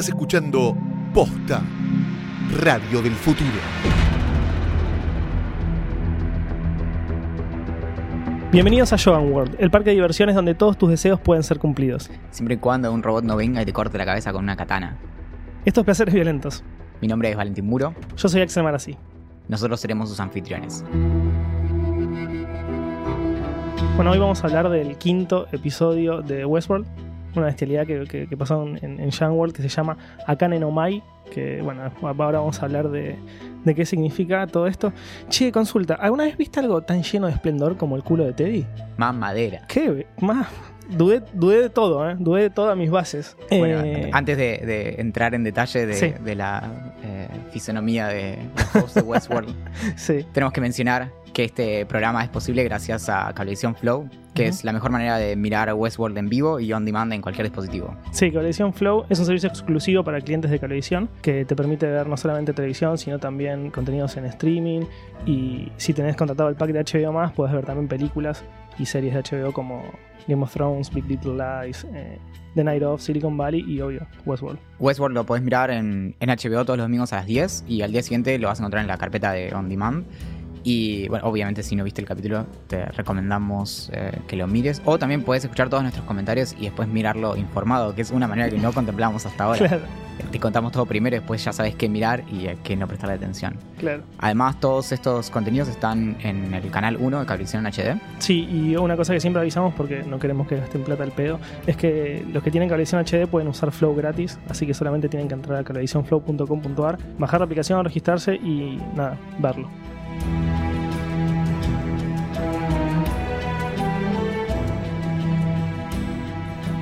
Estás escuchando Posta, Radio del Futuro. Bienvenidos a Joan World, el parque de diversiones donde todos tus deseos pueden ser cumplidos. Siempre y cuando un robot no venga y te corte la cabeza con una katana. Estos placeres violentos. Mi nombre es Valentín Muro. Yo soy Axel Marasí. Nosotros seremos sus anfitriones. Bueno, hoy vamos a hablar del quinto episodio de Westworld, una bestialidad que, que, pasó en, en Joan World que se llama Akane no Mai, que bueno, ahora vamos a hablar de, de qué significa todo esto. Che, consulta, ¿alguna vez viste algo tan lleno de esplendor como el culo de Teddy? Más madera. ¿Qué? Más. Dudé, dudé de todo, ¿eh? Dudé de todas mis bases. Bueno, Eh, antes de, de entrar en detalle de, Sí. de la eh, fisonomía de de Westworld, sí. tenemos que mencionar que este programa es posible gracias a Cablevisión Flow, que es la mejor manera de mirar Westworld en vivo y on demand en cualquier dispositivo. Sí, Cablevisión Flow es un servicio exclusivo para clientes de Cablevisión que te permite ver no solamente televisión, sino también contenidos en streaming. Y si tenés contratado el pack de HBO más, puedes ver también películas y series de HBO como Game of Thrones, Big Little Lies, eh, The Night of, Silicon Valley y obvio, Westworld. Westworld lo podés mirar en, en HBO todos los domingos a las 10 y al día siguiente lo vas a encontrar en la carpeta de On Demand. Y bueno, obviamente si no viste el capítulo te recomendamos eh, que lo mires. O también puedes escuchar todos nuestros comentarios y después mirarlo informado, que es una manera que no contemplamos hasta ahora. Claro, Te contamos todo primero y después ya sabes qué mirar y a qué no prestarle atención. claro. Además todos estos contenidos están en el canal 1 de Cablevisión HD. Sí, y una cosa que siempre avisamos porque no queremos que gasten plata al pedo es que los que tienen Cablevisión HD pueden usar Flow gratis, así que solamente tienen que entrar a cablevisionflow.com.ar, bajar la aplicación, registrarse y nada, verlo.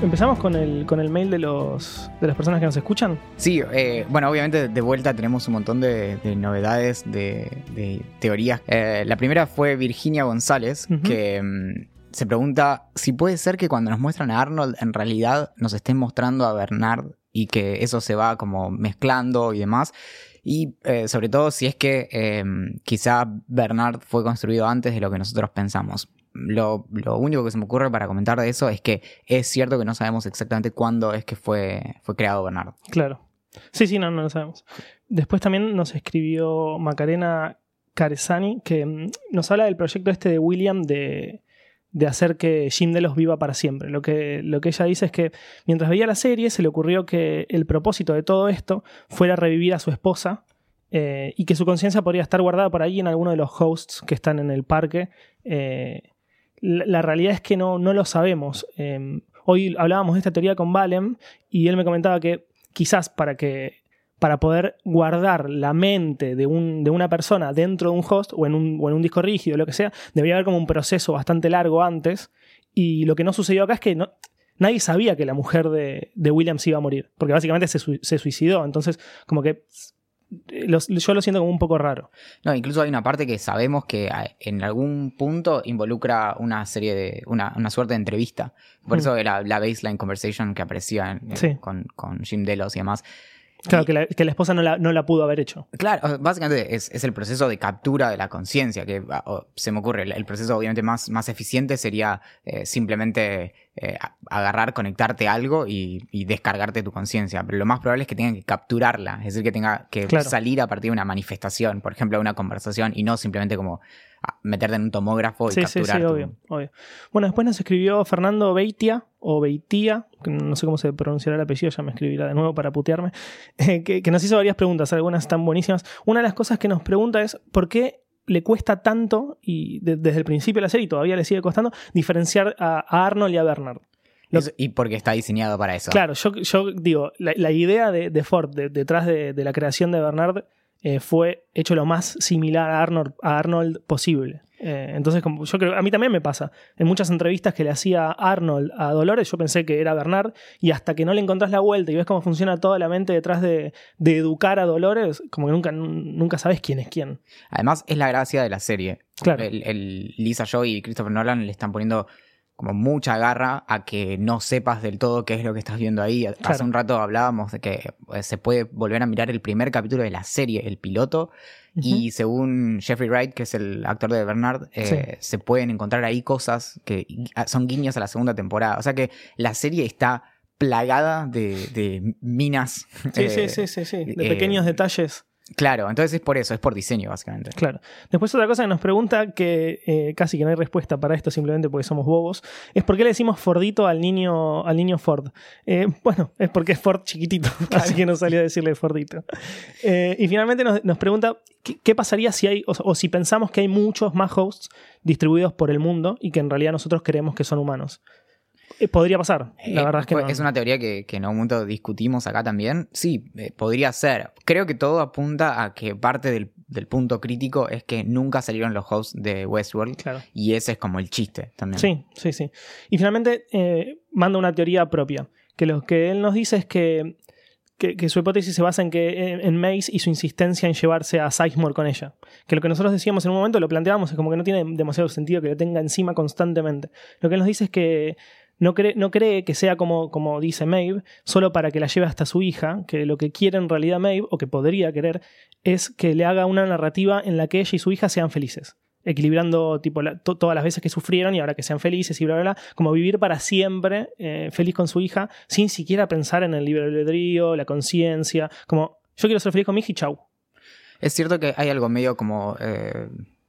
Empezamos con el, con el mail de, los, de las personas que nos escuchan. Sí, eh, bueno, obviamente de vuelta tenemos un montón de, de novedades, de, de teorías. Eh, la primera fue Virginia González, que mm, se pregunta si puede ser que cuando nos muestran a Arnold en realidad nos estén mostrando a Bernard y que eso se va como mezclando y demás. Y eh, sobre todo si es que eh, quizá Bernard fue construido antes de lo que nosotros pensamos. Lo, lo único que se me ocurre para comentar de eso es que es cierto que no sabemos exactamente cuándo es que fue, fue creado Bernard. Claro. Sí, sí, no, no lo sabemos. Después también nos escribió Macarena Caresani, que mm, nos habla del proyecto este de William de, de hacer que Jim Delos viva para siempre. Lo que, lo que ella dice es que mientras veía la serie se le ocurrió que el propósito de todo esto fuera revivir a su esposa eh, y que su conciencia podría estar guardada por ahí en alguno de los hosts que están en el parque. Eh, la, realidad es que no, no lo sabemos. Eh, hoy hablábamos de esta teoría con Valem y él me comentaba que quizás para que para poder guardar la mente de, un, de una persona dentro de un host o en un, o en un disco rígido, lo que sea, debería haber como un proceso bastante largo antes. Y lo que no sucedió acá es que no, nadie sabía que la mujer de, de Williams iba a morir, porque básicamente se, se suicidó. Entonces, como que los- yo lo siento como un poco raro. No, incluso hay una parte que sabemos que a- en algún punto involucra una serie de. una, una suerte de entrevista. Por Mm. eso la, la baseline conversation que aparecía en- Sí. con, con Jim Delos y demás. Claro, que la, que la esposa no la, no la pudo haber hecho. Claro, básicamente es, es el proceso de captura de la conciencia, que ah, o, se me ocurre, el, el proceso obviamente más, más eficiente sería eh, simplemente eh, agarrar, conectarte a algo y, y descargarte tu conciencia, pero lo más probable es que tengan que capturarla, es decir, que tenga que Claro. salir a partir de una manifestación, por ejemplo, una conversación, y no simplemente como meterte en un tomógrafo y Sí, sí, capturar sí, tu- obvio, obvio. Bueno, después nos escribió Fernando Beitia, o Beitia, que no sé cómo se pronunciará el apellido, ya me escribirá de nuevo para putearme, eh, que, que nos hizo varias preguntas, algunas están buenísimas. Una de las cosas que nos pregunta es por qué le cuesta tanto, y de- desde el principio de la serie y todavía le sigue costando, diferenciar a, a Arnold y a Bernard. Lo- Eso- y porque está diseñado para eso. Claro, yo, yo digo, la, la idea de, de Ford de- detrás de, de la creación de Bernard eh, fue hecho lo más similar a Arnold, a Arnold posible. Eh, entonces, como yo creo, a mí también me pasa. En muchas entrevistas que le hacía Arnold a Dolores, yo pensé que era Bernard, y hasta que no le encontrás la vuelta y ves cómo funciona toda la mente detrás de, de educar a Dolores, como que nunca, nunca sabes quién es quién. Además, es la gracia de la serie. Claro. El, el Lisa Joy y Christopher Nolan le están poniendo como mucha garra a que no sepas del todo qué es lo que estás viendo ahí. Hace un rato hablábamos de que eh, se puede volver a mirar el primer capítulo de la serie, el piloto, y según Jeffrey Wright, que es el actor de Bernard, eh, se pueden encontrar ahí cosas que son guiños a la segunda temporada. O sea que la serie está plagada de, de minas. Sí, eh, sí, sí, sí, sí. De eh, pequeños detalles. Claro, entonces es por eso, es por diseño, básicamente. Claro. Después otra cosa que nos pregunta, que eh, casi que no hay respuesta para esto simplemente porque somos bobos, es por qué le decimos Fordito al niño, al niño Ford. Eh, bueno, es porque es Ford chiquitito, así que no salió a decirle Fordito. Eh, y finalmente nos, nos pregunta ¿qué, qué pasaría si hay, o, o si pensamos que hay muchos más hosts distribuidos por el mundo y que en realidad nosotros creemos que son humanos. Eh, podría pasar, la Eh, verdad es que no. es una teoría que, que en algún momento discutimos acá también. Sí, eh, podría ser. Creo que todo apunta a que parte del, del punto crítico es que nunca salieron los hosts de Westworld. Claro. Y ese es como el chiste también. Sí, sí, sí. Y finalmente eh, manda una teoría propia, que lo que él nos dice es que, que, que su hipótesis se basa en que en, en Mace y su insistencia en llevarse a Sizemore con ella. Que lo que nosotros decíamos en un momento, lo planteábamos, es como que no tiene demasiado sentido que lo tenga encima constantemente. Lo que él nos dice es que no cree, no cree que sea como, como dice Maeve, solo para que la lleve hasta su hija, que lo que quiere en realidad Maeve, o que podría querer, es que le haga una narrativa en la que ella y su hija sean felices equilibrando tipo la- to- todas las veces que sufrieron y ahora que sean felices y bla, bla, bla, como vivir para siempre eh, feliz con su hija sin siquiera pensar en el libre albedrío, la conciencia, como yo quiero ser feliz con mi hija y chau. Es cierto que hay algo medio como. eh,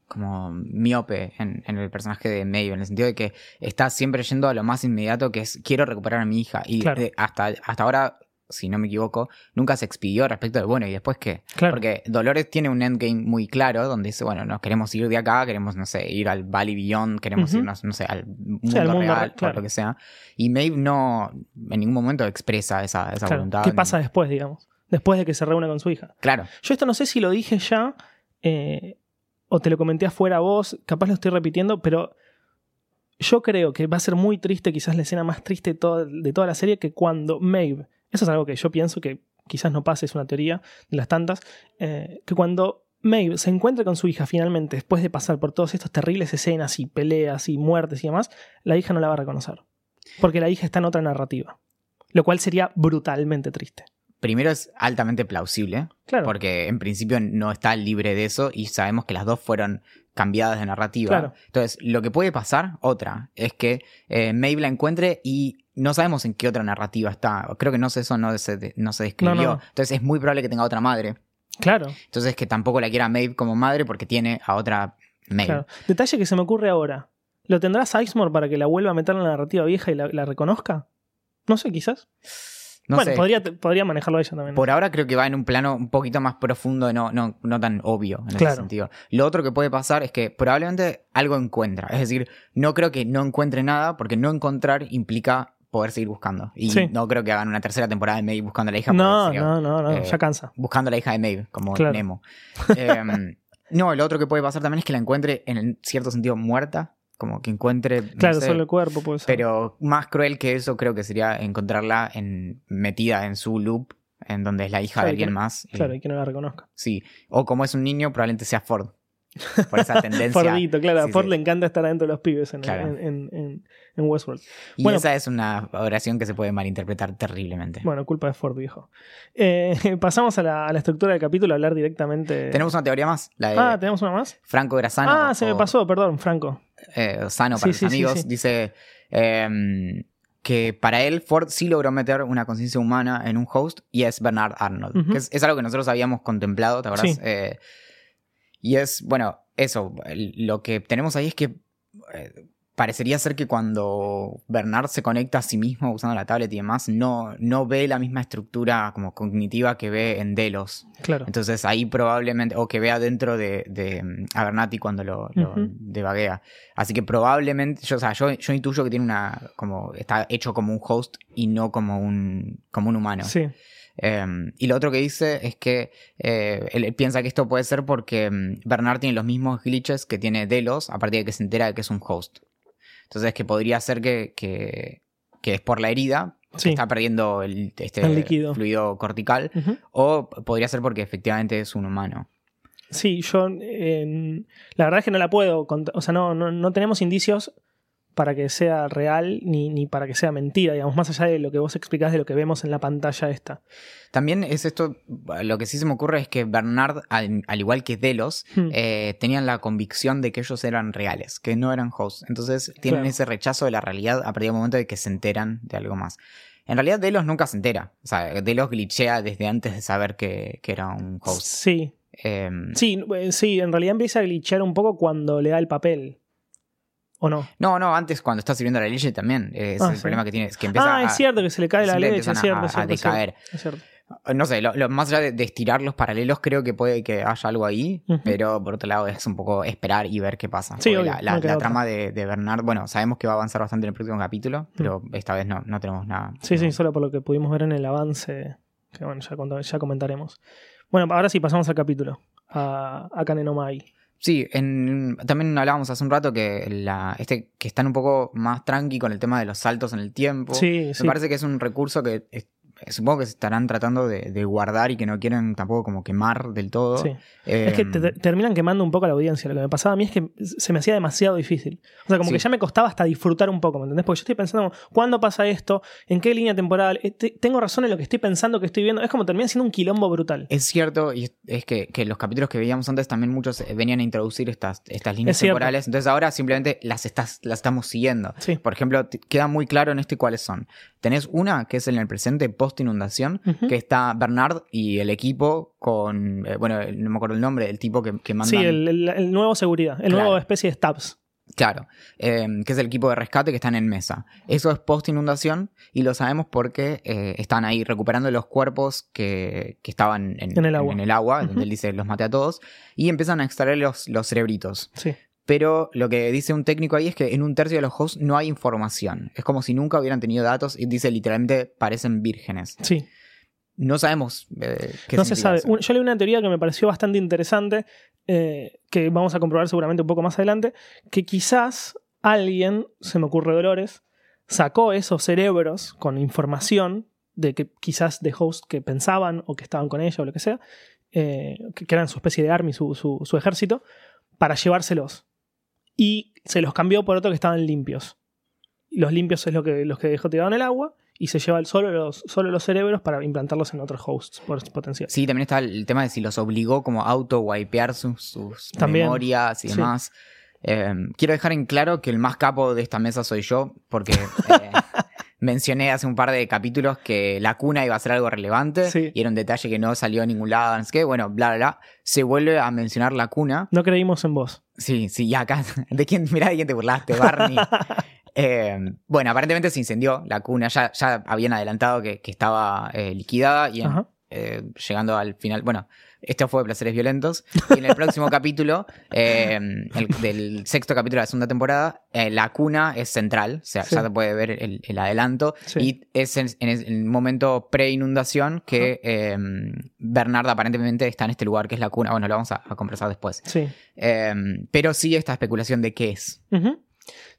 como miope en, en el personaje de Maeve, en el sentido de que está siempre yendo a lo más inmediato, que es quiero recuperar a mi hija. Y Claro. hasta, hasta ahora, si no me equivoco, nunca se expidió respecto de, bueno, ¿y después qué? Claro. Porque Dolores tiene un endgame muy claro, donde dice, bueno, nos queremos ir de acá, queremos, no sé, ir al Valley Beyond, queremos irnos, no sé, al mundo, al mundo real, claro. o lo que sea. Y Maeve no, en ningún momento expresa esa, esa voluntad. ¿Qué pasa después, digamos? Después de que se reúne con su hija. Claro. Yo esto no sé si lo dije ya eh, o te lo comenté afuera a vos, capaz lo estoy repitiendo, pero yo creo que va a ser muy triste, quizás la escena más triste de toda, la serie, que cuando Maeve, eso es algo que yo pienso que quizás no pase, es una teoría de las tantas, eh, que cuando Maeve se encuentre con su hija finalmente, después de pasar por todas estas terribles escenas y peleas y muertes y demás, la hija no la va a reconocer. Porque la hija está en otra narrativa. Lo cual sería brutalmente triste. Primero es altamente plausible, Claro. porque en principio no está libre de eso y sabemos que las dos fueron cambiadas de narrativa. Claro. Entonces, lo que puede pasar, otra, es que eh, Maeve la encuentre y no sabemos en qué otra narrativa está. Creo que no sé, eso no se, no se describió. No, no. Entonces, es muy probable que tenga otra madre. Claro. Entonces, que tampoco la quiera Maeve como madre porque tiene a otra Maeve. Claro. Detalle que se me ocurre ahora. ¿Lo tendrá Sizemore para que la vuelva a meter en la narrativa vieja y la, la reconozca? No sé, quizás. No bueno, sé. podría, podría manejarlo ella también. Por ahora creo que va en un plano un poquito más profundo, no, no, no tan obvio en ese Claro. sentido. Lo otro que puede pasar es que probablemente algo encuentra. Es decir, no creo que no encuentre nada, porque no encontrar implica poder seguir buscando. Y Sí. no creo que hagan una tercera temporada de Maeve buscando a la hija. no, sería, no, no, no, eh, ya cansa. Buscando a la hija de Maeve, como Claro. Nemo. Em, no, lo otro que puede pasar también es que la encuentre en cierto sentido muerta. Como que encuentre. no Claro, sé, solo el cuerpo puede ser. pero más cruel que eso creo que sería encontrarla en, metida en su loop, en donde es la hija Claro, de que- alguien más. Claro, y que no la reconozca. Sí. O como es un niño, probablemente sea Ford. Por esa tendencia. Fordito, claro. Sí, a Ford sí. le encanta estar adentro de los pibes en, Claro. en, en- en- en Westworld. Y Bueno. esa es una oración que se puede malinterpretar terriblemente. Bueno, culpa de Ford, viejo. Eh, pasamos a la, a la estructura del capítulo, a hablar directamente. Tenemos una teoría más, la de Ah, ¿tenemos una más? Franco Grasano. ah, se me pasó, perdón, Franco. eh, Sano para sí, los amigos. Dice em, que para él Ford sí logró meter una conciencia humana en un host y es Bernard Arnold. Ujú. que es, es algo que nosotros habíamos contemplado, ¿te acuerdas? Sí. Eh, y es, bueno, eso. Lo que tenemos ahí es que eh, parecería ser que cuando Bernard se conecta a sí mismo usando la tablet y demás, no, no ve la misma estructura como cognitiva que ve en Delos. Claro. Entonces ahí probablemente, o que vea dentro de, de mm, cuando lo, lo devaguea. Así que probablemente, yo, o sea, yo, yo intuyo que tiene una, como, está hecho como un host y no como un, como un humano. Sí, Eh, y lo otro que dice es que eh, él piensa que esto puede ser porque mm, Bernard tiene los mismos glitches que tiene Delos a partir de que se entera de que es un host. Entonces que podría ser que, que, que es por la herida, sí. está perdiendo el, este El líquido. fluido cortical, o podría ser porque efectivamente es un humano. Sí, yo eh, la verdad es que no la puedo contar, o sea, no, no, no tenemos indicios para que sea real ni, ni para que sea mentira, digamos, más allá de lo que vos explicás de lo que vemos en la pantalla esta. También es esto, lo que sí se me ocurre es que Bernard, al, al igual que Delos, Hmm. eh, tenían la convicción de que ellos eran reales, que no eran hosts. Entonces tienen Claro. ese rechazo de la realidad a partir del momento de que se enteran de algo más. En realidad Delos nunca se entera. O sea, Delos glitchea desde antes de saber que, que era un host. Sí. Em, Sí, eh, sí, en realidad empieza a glitchear un poco cuando le da el papel. ¿O no? no, no, antes cuando está sirviendo la leche también. Ese Ah, es el sí. problema que tiene. Es que empieza Ah, es cierto que se le cae la leche, es cierto, a- es cierto, a es cierto, decaer. es cierto. No sé, lo, lo- más allá de, de estirar los paralelos, creo que puede que haya algo ahí, pero por otro lado es un poco esperar y ver qué pasa. Sí, obvio, la, trama de, de Bernard, bueno, sabemos que va a avanzar bastante en el próximo capítulo, pero esta vez no, no tenemos nada. Sí, No. sí, solo por lo que pudimos ver en el avance, que bueno, ya, ya comentaremos. Bueno, ahora sí pasamos al capítulo, a, a Kanenomai. Sí, en- también hablábamos hace un rato que, la, este, que están un poco más tranqui con el tema de los saltos en el tiempo. Sí, Me sí. parece que es un recurso que es- supongo que se estarán tratando de, de guardar y que no quieren tampoco como quemar del todo. Sí. Es que Em, te- te- terminan quemando un poco a la audiencia. Lo que me pasaba a mí es que se me hacía demasiado difícil. O sea, como Sí. que ya me costaba hasta disfrutar un poco, ¿me entendés? Porque yo estoy pensando, ¿cuándo pasa esto? ¿En qué línea temporal? Eh, te- ¿Tengo razón en lo que estoy pensando, que estoy viendo? Es como termina siendo un quilombo brutal. Es cierto, y es- que, que los capítulos que veíamos antes también muchos eh, venían a introducir estas, estas líneas Es temporales. Entonces ahora simplemente las, estás, las estamos siguiendo. Sí. Por ejemplo, queda muy claro en este cuáles son. Tenés una que es en el presente post inundación, Ujú. que está Bernard y el equipo con, eh, bueno, no me acuerdo el nombre, el tipo que, que mandan. Sí, el, el- el nuevo seguridad, el Claro. nuevo especie de Stabs. Claro, eh, que es el equipo de rescate que están en mesa. Eso es post inundación y lo sabemos porque eh, están ahí recuperando los cuerpos que, que estaban en, En el agua. en el agua, donde él dice los maté a todos, y empiezan a extraer los, los cerebritos. Sí. Pero lo que dice un técnico ahí es que en un tercio de los hosts no hay información. Es como si nunca hubieran tenido datos y dice literalmente parecen vírgenes. Sí. No sabemos eh, qué no se sabe. eso. Yo leí una teoría que me pareció bastante interesante, eh, que vamos a comprobar seguramente un poco más adelante, que quizás alguien, se me ocurre Dolores, sacó esos cerebros con información de que quizás de host que pensaban o que estaban con ella o lo que sea, eh, que, que eran su especie de army, su, su- su ejército, para llevárselos. Y se los cambió por otro que estaban limpios. Los limpios es lo que, los que dejó tirados en el agua y se lleva solo los, solo los cerebros para implantarlos en otros hosts por potencial. Sí, también está el tema de si los obligó como a auto-wipear sus, sus También. memorias y Sí. demás. Eh, quiero dejar en claro que el más capo de esta mesa soy yo, porque eh, mencioné hace un par de capítulos que la cuna iba a ser algo relevante Sí. y era un detalle que no salió a ningún lado, no sé qué. Bueno, bla, bla, bla. Se vuelve a mencionar la cuna. No creímos en vos. Sí, sí, y acá. ¿De quién, mirá de quién te burlaste, Barney? Eh, bueno, aparentemente se incendió la cuna. Ya, ya habían adelantado que, que estaba eh, liquidada y en-. Eh, llegando al final. Bueno, esto fue Placeres Violentos. Y en el próximo capítulo, eh, el- del sexto capítulo de la segunda temporada, eh, la cuna es central. O sea, Sí. ya se puede ver el, el adelanto. Sí. Y es en, en el momento pre-inundación que eh, Bernard aparentemente está en este lugar que es la cuna. Bueno, lo vamos a, a conversar después. Sí. Eh, pero sí esta especulación de qué es.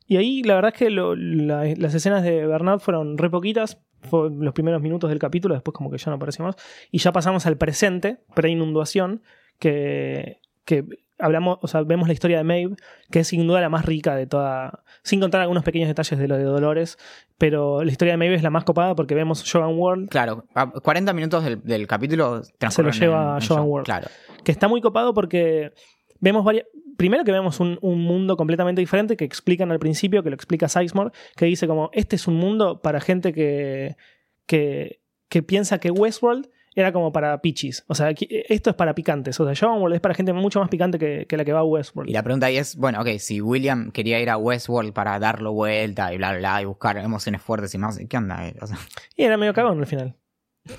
Y ahí la verdad es que lo- la- las escenas de Bernard fueron re poquitas. Fue los primeros minutos del capítulo, después como que ya no apareció más. Y ya pasamos al presente, pre-inundación, que, que hablamos, o sea, vemos la historia de Maeve, que es sin duda la más rica de toda. Sin contar algunos pequeños detalles de lo de Dolores. Pero la historia de Maeve es la más copada porque vemos Jogan World, Claro, a 40 minutos del, del capítulo transcurren lleva en- en Joan Joan- World. Claro. que está muy copado porque vemos varias. Primero que vemos un, un mundo completamente diferente que explican al principio, que lo explica Sizemore, que dice como, este es un mundo para gente que, que, que piensa que Westworld era como para pichis. O sea, aquí- esto es para picantes. O sea, World es para gente mucho más picante que, que la que va a Westworld. Y la pregunta ahí es, bueno, ok, si William quería ir a Westworld para darlo vuelta y bla, bla, bla, y buscar emociones fuertes y más, ¿qué onda? O sea, Y era medio cagón al final.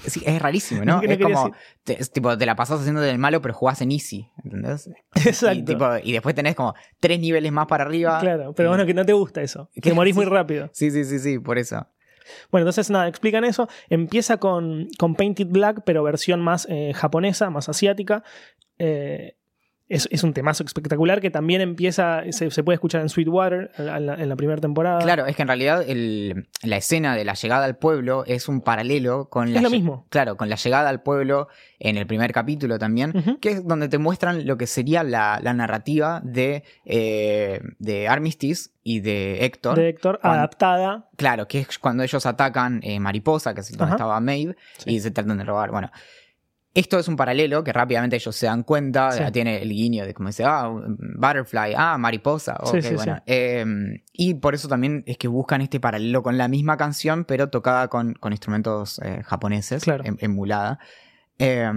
Sí, es rarísimo, ¿no? Es como, te, es tipo, te la pasas haciendo del malo, pero jugás en easy, ¿entendés? Exacto. Y, tipo, y después tenés como tres niveles más para arriba. Claro, pero y- bueno, que no te gusta eso. Que morís muy rápido. Sí, sí, sí, sí, por eso. Bueno, entonces nada, explican eso. Empieza con, con Painted Black, pero versión más eh, japonesa, más asiática. Eh, es, es un temazo espectacular que también empieza, se, se puede escuchar en Sweetwater en la, en la primera temporada. Claro, es que en realidad el- la escena de la llegada al pueblo es un paralelo con la Es lo mismo. Claro, con la llegada al pueblo en el primer capítulo también, que es donde te muestran lo que sería la, la narrativa de, eh, de Armistice y de Héctor. De Héctor, Cuando- adaptada. Claro, que es cuando ellos atacan eh, Mariposa, que es donde Ajá. estaba Maeve, Sí. y se tratan de robar. Bueno, esto es un paralelo que rápidamente ellos se dan cuenta, Sí. tiene el guiño de como dice, ah, butterfly, ah, mariposa, ok, Sí, sí, bueno. sí. Eh, y por eso también es que buscan este paralelo con la misma canción, pero tocada con, con instrumentos eh, japoneses, Claro. em- emulada. Eh,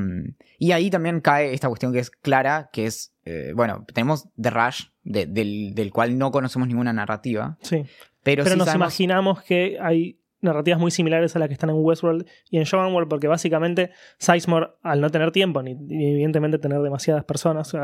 y ahí también cae esta cuestión que es clara, que es, eh, bueno, tenemos The Rush, de- del, del cual no conocemos ninguna narrativa, Sí. pero, nos sabemos- imaginamos que hay narrativas muy similares a las que están en Westworld y en World, porque básicamente Sizemore, al no tener tiempo, ni, evidentemente tener demasiadas personas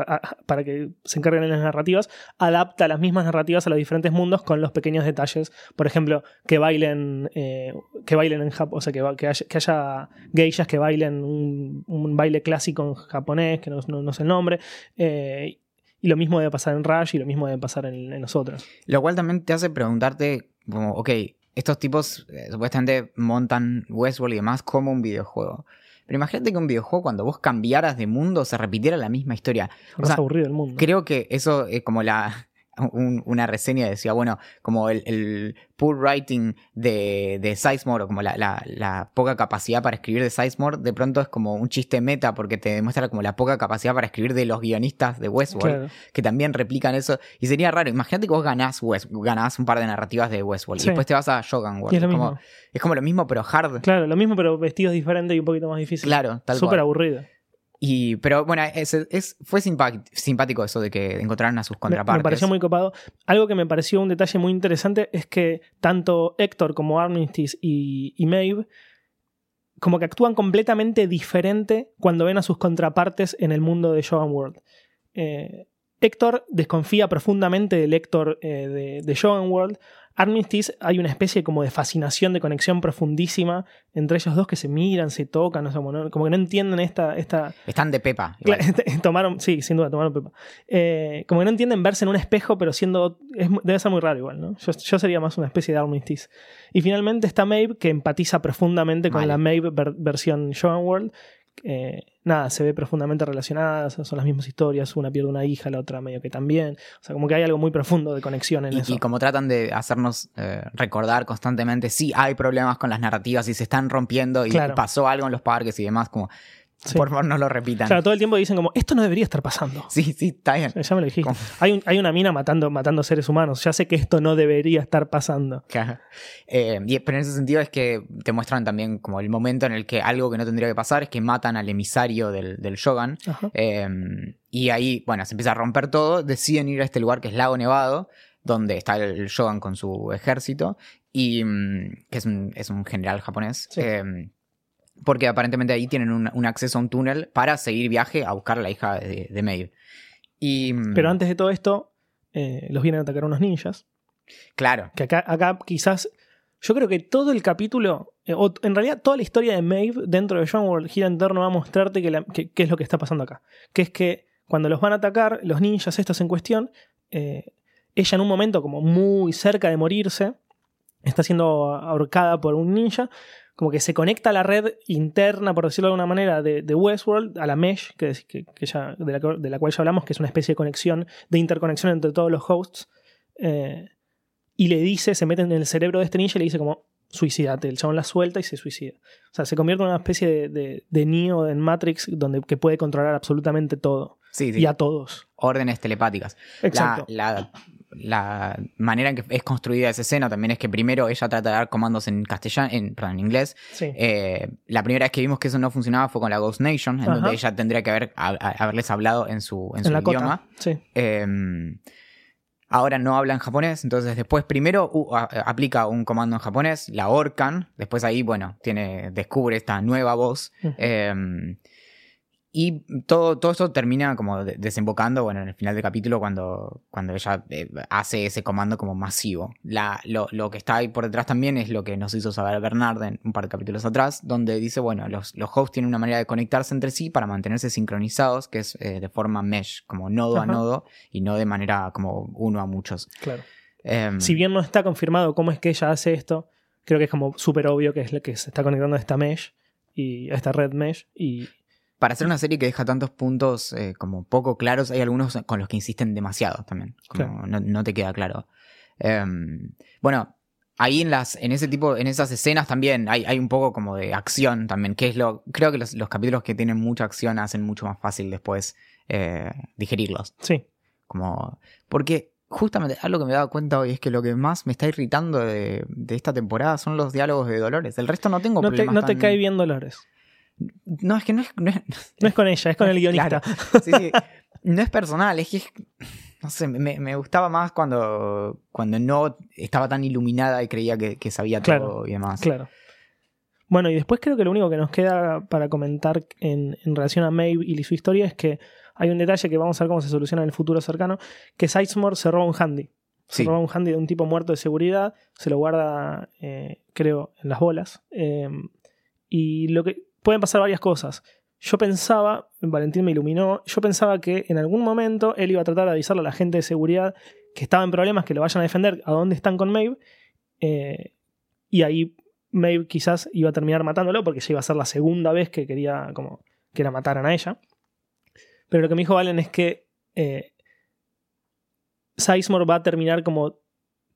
para que se encarguen de las narrativas, adapta las mismas narrativas a los diferentes mundos con los pequeños detalles. Por ejemplo, que bailen, eh, que bailen en Japón, o sea, que, que haya, que geishas que bailen un, un baile clásico en japonés, que no, sé el nombre. eh, y lo mismo debe pasar en Rush y lo mismo debe pasar en, en los otros. Lo cual también te hace preguntarte, como, ok, estos tipos eh, supuestamente montan Westworld y demás como un videojuego. Pero imagínate que un videojuego, cuando vos cambiaras de mundo, se repitiera la misma historia. O Más sea, aburrido del mundo. Creo que eso es como la. un- una reseña decía, bueno, como el, el poor writing de, de Sizemore, o como la, la- la poca capacidad para escribir de Sizemore, de pronto es como un chiste meta porque te demuestra como la poca capacidad para escribir de los guionistas de Westworld Claro. que también replican eso. Y sería raro. Imagínate que vos ganás, West, ganás un par de narrativas de Westworld Sí. y después te vas a Shogun World. Es lo como, es como lo mismo, pero hard. Claro, lo mismo, pero vestidos diferentes y un poquito más difícil. Claro, tal Súper aburrido. Y, pero bueno, es, es- fue simpático eso de que encontraran a sus contrapartes. me pareció muy copado. Algo que me pareció un detalle muy interesante es que tanto Héctor como Armistice y, y Maeve como que actúan completamente diferente cuando ven a sus contrapartes en el mundo de Shogun World. Eh, Héctor desconfía profundamente del Héctor eh, de, de Shogun World. Armistice hay una especie como de fascinación, de conexión profundísima entre ellos dos que se miran, se tocan, sé, como, no, como que no entienden esta, esta, Están de pepa. igual. Tomaron, sí, sin duda, tomaron pepa. Eh, como que no entienden verse en un espejo, pero siendo. es debe ser muy raro igual, ¿no? Yo, yo sería más una especie de Armistice. Y finalmente está Maeve, que empatiza profundamente con la Maeve ver- versión Shogun World. Eh, nada, se ve profundamente relacionadas, son las mismas historias, una pierde una hija, la otra medio que también. O sea, como que hay algo muy profundo de conexión en Y, eso. y como tratan de hacernos eh, recordar constantemente, sí, hay problemas con las narrativas y se están rompiendo y Claro. pasó algo en los parques y demás, como, Sí. por favor no lo repitan. Claro, todo el tiempo dicen como, esto no debería estar pasando. Sí, sí, está bien. Ya me lo dijiste. Hay, un- hay una mina matando, matando seres humanos. Ya sé que esto no debería estar pasando. Claro. Eh, y- pero en ese sentido es que te muestran también como el momento en el que algo que no tendría que pasar es que matan al emisario del, del Shogun. Eh, y ahí, bueno, se empieza a romper todo. Deciden ir a este lugar que es Lago Nevado, donde está el Shogun con su ejército. Y mm, que es un, es un general japonés. Sí. Eh, porque aparentemente ahí tienen un, un acceso a un túnel para seguir viaje a buscar a la hija de, de Maeve. Y, mm, Pero antes de todo esto, eh, los vienen a atacar unos ninjas. claro, Que acá, acá quizás. Yo creo que todo el capítulo, eh, o en realidad toda la historia de Maeve dentro de John World gira en torno a mostrarte que la- que- qué es lo que está pasando acá. Que es que cuando los van a atacar, los ninjas estos en cuestión, eh, ella en un momento como muy cerca de morirse, está siendo ahorcada por un ninja, como que se conecta a la red interna, por decirlo de alguna manera, de, de Westworld, a la mesh, que, es- que- que ya- de, la, de la cual ya hablamos, que es una especie de conexión, de interconexión entre todos los hosts. eh, y le dice, se mete en el cerebro de este ninja y le dice como, suicídate. El chabón la suelta y se suicida. O sea, se convierte en una especie de, de, de Neo en Matrix donde que puede controlar absolutamente todo. sí, sí. Y a todos. órdenes telepáticas. Exacto. La, la- la manera en que es construida esa escena también es que primero ella trata de dar comandos en castellano, en, perdón, en inglés. sí. Eh, la primera vez que vimos que eso no funcionaba fue con la Ghost Nation, en Ajá. donde ella tendría que haber, a- a- haberles hablado en su, en en su idioma. Sí. Eh, ahora no hablan japonés, entonces después primero uh, aplica un comando en japonés, la ahorcan, después ahí, bueno, tiene, descubre esta nueva voz. Eh, y todo, todo esto termina como de- desembocando, bueno, en el final del capítulo cuando, cuando ella eh, hace ese comando como masivo. La, lo, lo que está ahí por detrás también es lo que nos hizo saber Bernard en un par de capítulos atrás, donde dice, bueno, los, los hosts tienen una manera de conectarse entre sí para mantenerse sincronizados, que es eh, de forma mesh, como nodo a nodo, y no de manera como uno a muchos. Claro. Em, Si bien no está confirmado cómo es que ella hace esto, creo que es como súper obvio que es lo que se está conectando a esta mesh y a esta red mesh y Para hacer una serie que deja tantos puntos eh, como poco claros, hay algunos con los que insisten demasiado también. Como Claro. no, no te queda claro. Em, bueno, ahí en las, en ese tipo, en esas escenas también hay, hay un poco como de acción también, que es lo, creo que los, los capítulos que tienen mucha acción hacen mucho más fácil después eh, digerirlos. Sí. Como, porque justamente algo que me he dado cuenta hoy es que lo que más me está irritando de, de esta temporada son los diálogos de Dolores. El resto no tengo No te, no te cae bien Dolores. No, es que no es, no es, No es con ella, es con el guionista. Claro. Sí, sí. No es personal, es que es- no sé, me, me gustaba más cuando, cuando no estaba tan iluminada y creía que, que sabía Claro, todo y demás. Claro. Bueno, y después creo que lo único que nos queda para comentar en, en relación a Maeve y su historia es que hay un detalle que vamos a ver cómo se soluciona en el futuro cercano, que Sizemore se roba un handy. Se Sí. roba un handy de un tipo muerto de seguridad, se lo guarda, eh, creo, en las bolas. eh, y lo que pueden pasar varias cosas. Yo pensaba, Valentín me iluminó, yo pensaba que en algún momento él iba a tratar de avisarle a la gente de seguridad que estaba en problemas, que lo vayan a defender, a dónde están con Maeve, eh, y ahí Maeve quizás iba a terminar matándolo porque ya iba a ser la segunda vez que quería como que la mataran a ella. Pero lo que me dijo Valen es que eh, Sizemore va a terminar como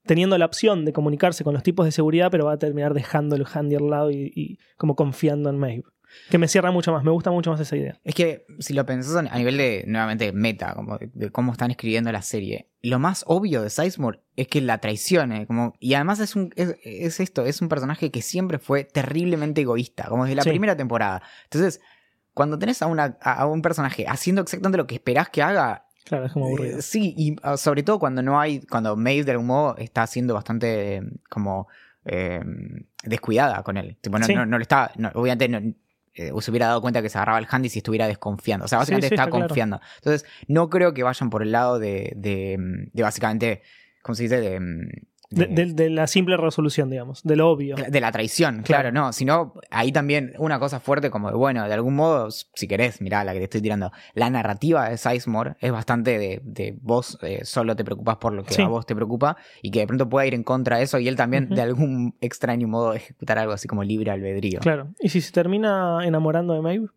teniendo la opción de comunicarse con los tipos de seguridad, pero va a terminar dejando el handy al lado y, y como confiando en Maeve. Que me cierra mucho más, me gusta mucho más esa idea. Es que si lo pensás a nivel de, nuevamente, meta, como de, de cómo están escribiendo la serie, lo más obvio de Sizemore es que la traicione. Como, y además es, un, es, es esto, es un personaje que siempre fue terriblemente egoísta, como desde la Sí. primera temporada. Entonces, cuando tenés a, una, a un personaje haciendo exactamente lo que esperás que haga, Claro, es como aburrido. Eh, sí, y ah, sobre todo cuando no hay, cuando Maeve de algún modo está siendo bastante como eh, descuidada con él. Tipo, no, Sí. no, no le está, no, obviamente no, eh, se hubiera dado cuenta que se agarraba el handy si estuviera desconfiando. O sea, básicamente sí, está, está claro. confiando. Entonces, no creo que vayan por el lado de, de, mm, de básicamente, ¿cómo se dice? De, mm, De, de- la simple resolución, digamos, de lo obvio. de la traición, Claro. claro, no, sino ahí también una cosa fuerte como de, bueno, de algún modo, si querés, mirá la que te estoy tirando, la narrativa de Sizemore es bastante de, de vos eh, solo te preocupas por lo que Sí. a vos te preocupa y que de pronto pueda ir en contra de eso y él también de algún extraño modo ejecutar algo así como libre albedrío. Claro. ¿Y si se termina enamorando de Maeve?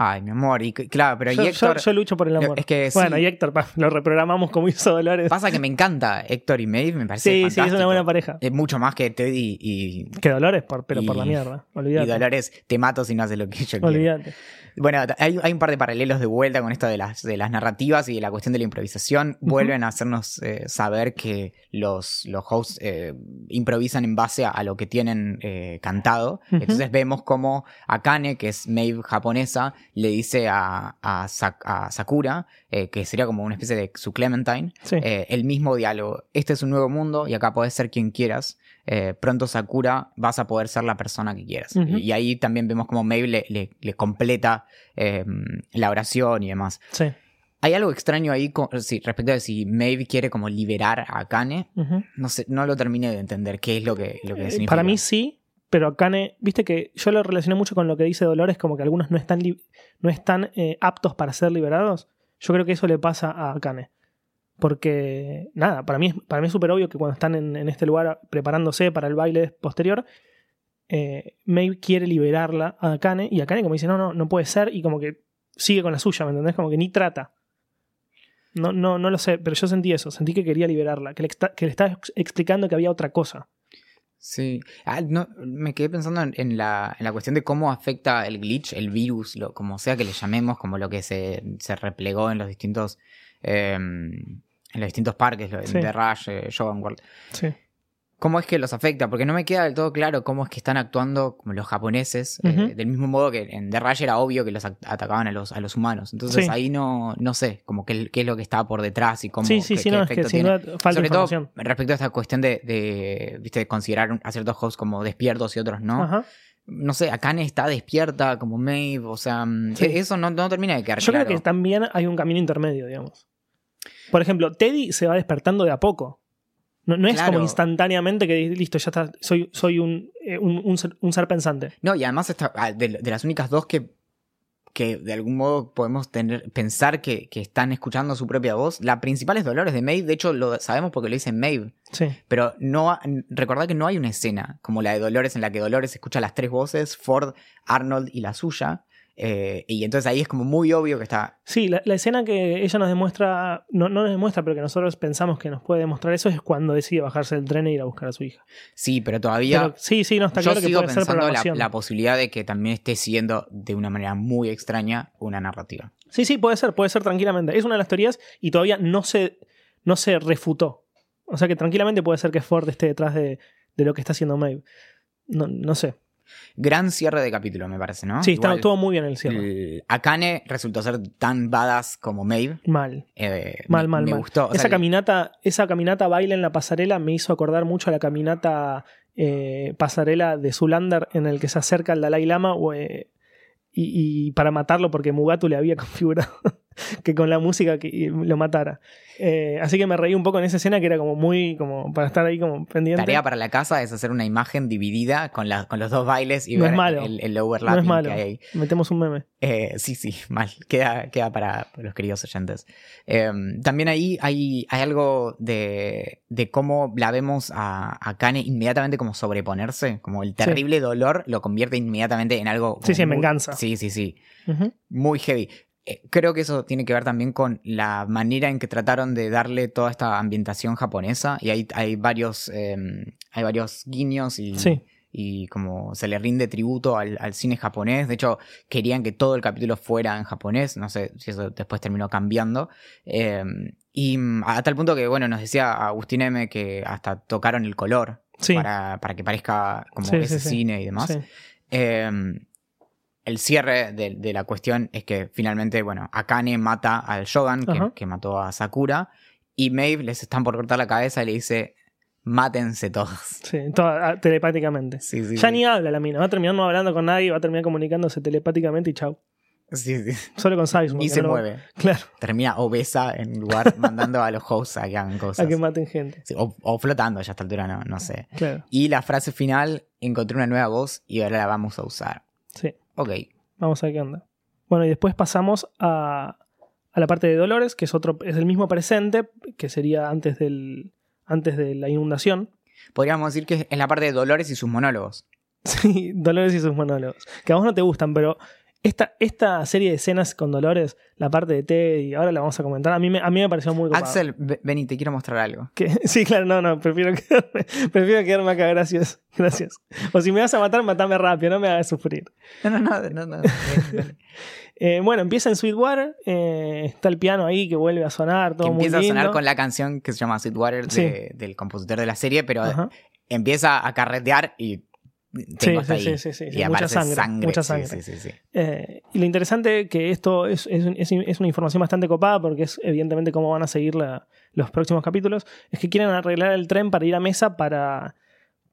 Ay, mi amor, y claro, pero yo, y Héctor, yo- yo lucho por el amor. es que bueno, sí. y Héctor, pa, lo reprogramamos como hizo Dolores. pasa que me encanta Héctor y Maeve, me parece Sí, sí, es fantástico. una buena pareja. Es mucho más que Teddy y, Que Dolores, por, pero por la y- mierda. y Olvídate. Dolores, te mato si no haces lo que yo quiero. Olvídate. Bueno, hay, hay un par de paralelos de vuelta con esto de las, de las narrativas y de la cuestión de la improvisación. Vuelven a hacernos eh, saber que los, los hosts eh, improvisan en base a, a lo que tienen eh, cantado. Entonces vemos como Akane, que es Maeve japonesa, le dice a, a, Sak- a Sakura, eh, que sería como una especie de su Clementine, Sí. eh, el mismo diálogo. Este es un nuevo mundo y acá podés ser quien quieras. Eh, pronto Sakura vas a poder ser la persona que quieras. Y ahí también vemos como Maeve le, le- le completa la oración y demás. sí. Hay algo extraño ahí con- sí, respecto de si Maeve quiere como liberar a Akane. Ujú. No sé, no lo terminé de entender qué es lo que, lo que significa. Para mí sí, pero Akane, viste que yo lo relacioné mucho con lo que dice Dolores, como que algunos no están, no están eh, aptos para ser liberados. Yo creo que eso le pasa a Akane. Porque, nada, para mí es, para mí es súper obvio que cuando están en, en este lugar preparándose para el baile posterior, eh, Maeve quiere liberarla a Akane y Akane como dice, no, no, no puede ser y como que sigue con la suya, ¿me entendés? Como que ni trata. No, no, no lo sé, pero yo sentí eso, sentí que quería liberarla, que le, que le estaba ex- explicando que había otra cosa. Sí. Ah, no, me quedé pensando en, en la, en la cuestión de cómo afecta el glitch, el virus, lo, como sea que le llamemos, como lo que se, se replegó en los distintos. eh, en los distintos parques, Sí. The Rush, eh, World. Sí. ¿Cómo es que los afecta? Porque no me queda del todo claro cómo es que están actuando como los japoneses, eh, del mismo modo que en The Rush era obvio que los at- atacaban a los, a los humanos. Entonces Sí. ahí no, no sé, como qué, qué es lo que está por detrás y cómo Sí, sí, qué- sí, qué no, es que efecto sin tiene. duda falta Sobre todo respecto a esta cuestión de, de, ¿viste? de considerar a ciertos hosts como despiertos y otros no. Ajá. No sé, Akane está despierta como Maeve, o sea, mm, Sí. eso no, no termina de quedar Yo claro. creo que también hay un camino intermedio, digamos. Por ejemplo, Teddy se va despertando de a poco. No, no es como instantáneamente que listo, ya está, soy, soy un, eh, un, un ser, un ser pensante. No, y además está, ah, de, de las únicas dos que, que de algún modo podemos tener, pensar que, que están escuchando su propia voz, la principal es Dolores de Maeve, de hecho lo sabemos porque lo dice Maeve, Sí. pero no recordad que no hay una escena como la de Dolores en la que Dolores escucha las tres voces, Ford, Arnold y la suya, Eh, y entonces ahí es como muy obvio que está. Sí, la, la escena que ella nos demuestra, no, no nos demuestra, pero que nosotros pensamos que nos puede demostrar eso es cuando decide bajarse del tren e ir a buscar a su hija. Sí, pero todavía. Pero sí, sí, no está yo claro que puede ser la, la posibilidad de que también esté siendo de una manera muy extraña una narrativa. Sí, sí, puede ser, puede ser tranquilamente. Es una de las teorías y todavía no se, no se refutó. O sea que tranquilamente puede ser que Ford esté detrás de, de lo que está haciendo Maeve. No, no sé. Gran cierre de capítulo, me parece, ¿no? Sí, está, Igual, estuvo muy bien el cierre. el- Akane resultó ser tan badass como Maeve. Mal. Eh, Mal, me, mal, me mal. gustó. O esa, sea, caminata, esa caminata baile en la pasarela me hizo acordar mucho a la caminata eh, pasarela de Zulander en el que se acerca al Dalai Lama o, eh, y, y para matarlo porque Mugatu le había configurado que con la música que lo matara. Eh, así que me reí un poco en esa escena que era como muy como para estar ahí como pendiente. Tarea para la casa es hacer una imagen dividida con, la- con los dos bailes y No ver es malo. el, el no overlapping es malo. que hay ahí. Metemos un meme. Eh, sí, sí, mal. Queda, queda para los queridos oyentes. Eh, también ahí hay, hay algo de, de cómo la vemos a, a Kane inmediatamente como sobreponerse, como el terrible dolor lo convierte inmediatamente en algo... Sí, sí, en venganza. Sí, sí, sí. Muy heavy. Eh, Creo que eso tiene que ver también con la manera en que trataron de darle toda esta ambientación japonesa y hay, hay varios eh, hay varios guiños y, Sí. y como se le rinde tributo al, al cine japonés. De hecho, querían que todo el capítulo fuera en japonés. No sé si eso después terminó cambiando. Eh, y mm, a tal punto que, bueno, nos decía Agustín M que hasta tocaron el color Sí. para, para que parezca como Sí, ese cine y demás. Sí. Eh, el cierre de, de la cuestión es que finalmente, bueno, Akane mata al Shogun, que, mató a Sakura, y Maeve les están por cortar la cabeza y le dice, mátense todos. Sí, toda- ah, telepáticamente. Sí, sí, Ya sí. ni habla la mina, va a terminar no hablando con nadie, va a terminar comunicándose telepáticamente y chau. Sí, sí. Solo con Sizemore. Y se no- mueve. Claro, Termina obesa en lugar mandando a los hosts a que hagan cosas. a que maten gente. Sí, o, o flotando ya a esta altura, no, no sé. Claro, Y la frase final, encontré una nueva voz y ahora la vamos a usar. sí. Ok. Vamos a ver qué onda. Bueno, y después pasamos a, a la parte de Dolores, que es otro, es el mismo presente, que sería antes del. antes de la inundación. Podríamos decir que es la parte de Dolores y sus monólogos. Sí, Dolores y sus monólogos. Que a vos no te gustan, pero esta, esta serie de escenas con Dolores, la parte de Teddy, ahora la vamos a comentar, a mí me, a mí me pareció muy copada. Axel, ve- ven y te quiero mostrar algo. Sí, claro, no, no, prefiero quedarme, prefiero quedarme acá, gracias. Gracias. O si me vas a matar, matame rápido, no me hagas sufrir. No, no, no, no, no. Eh, bueno, empieza en Sweetwater, eh, está el piano ahí que vuelve a sonar, todo que muy empieza a sonar con la canción que se llama Sweetwater de- Sí. del compositor de la serie, pero Ajá. empieza a carretear y tengo sí, sí, sí, sí, y mucha sangre, mucha sangre. Eh, y lo interesante que esto es, es, es- es una información bastante copada porque es evidentemente cómo van a seguir la- los próximos capítulos, es que quieren arreglar el tren para ir a mesa para,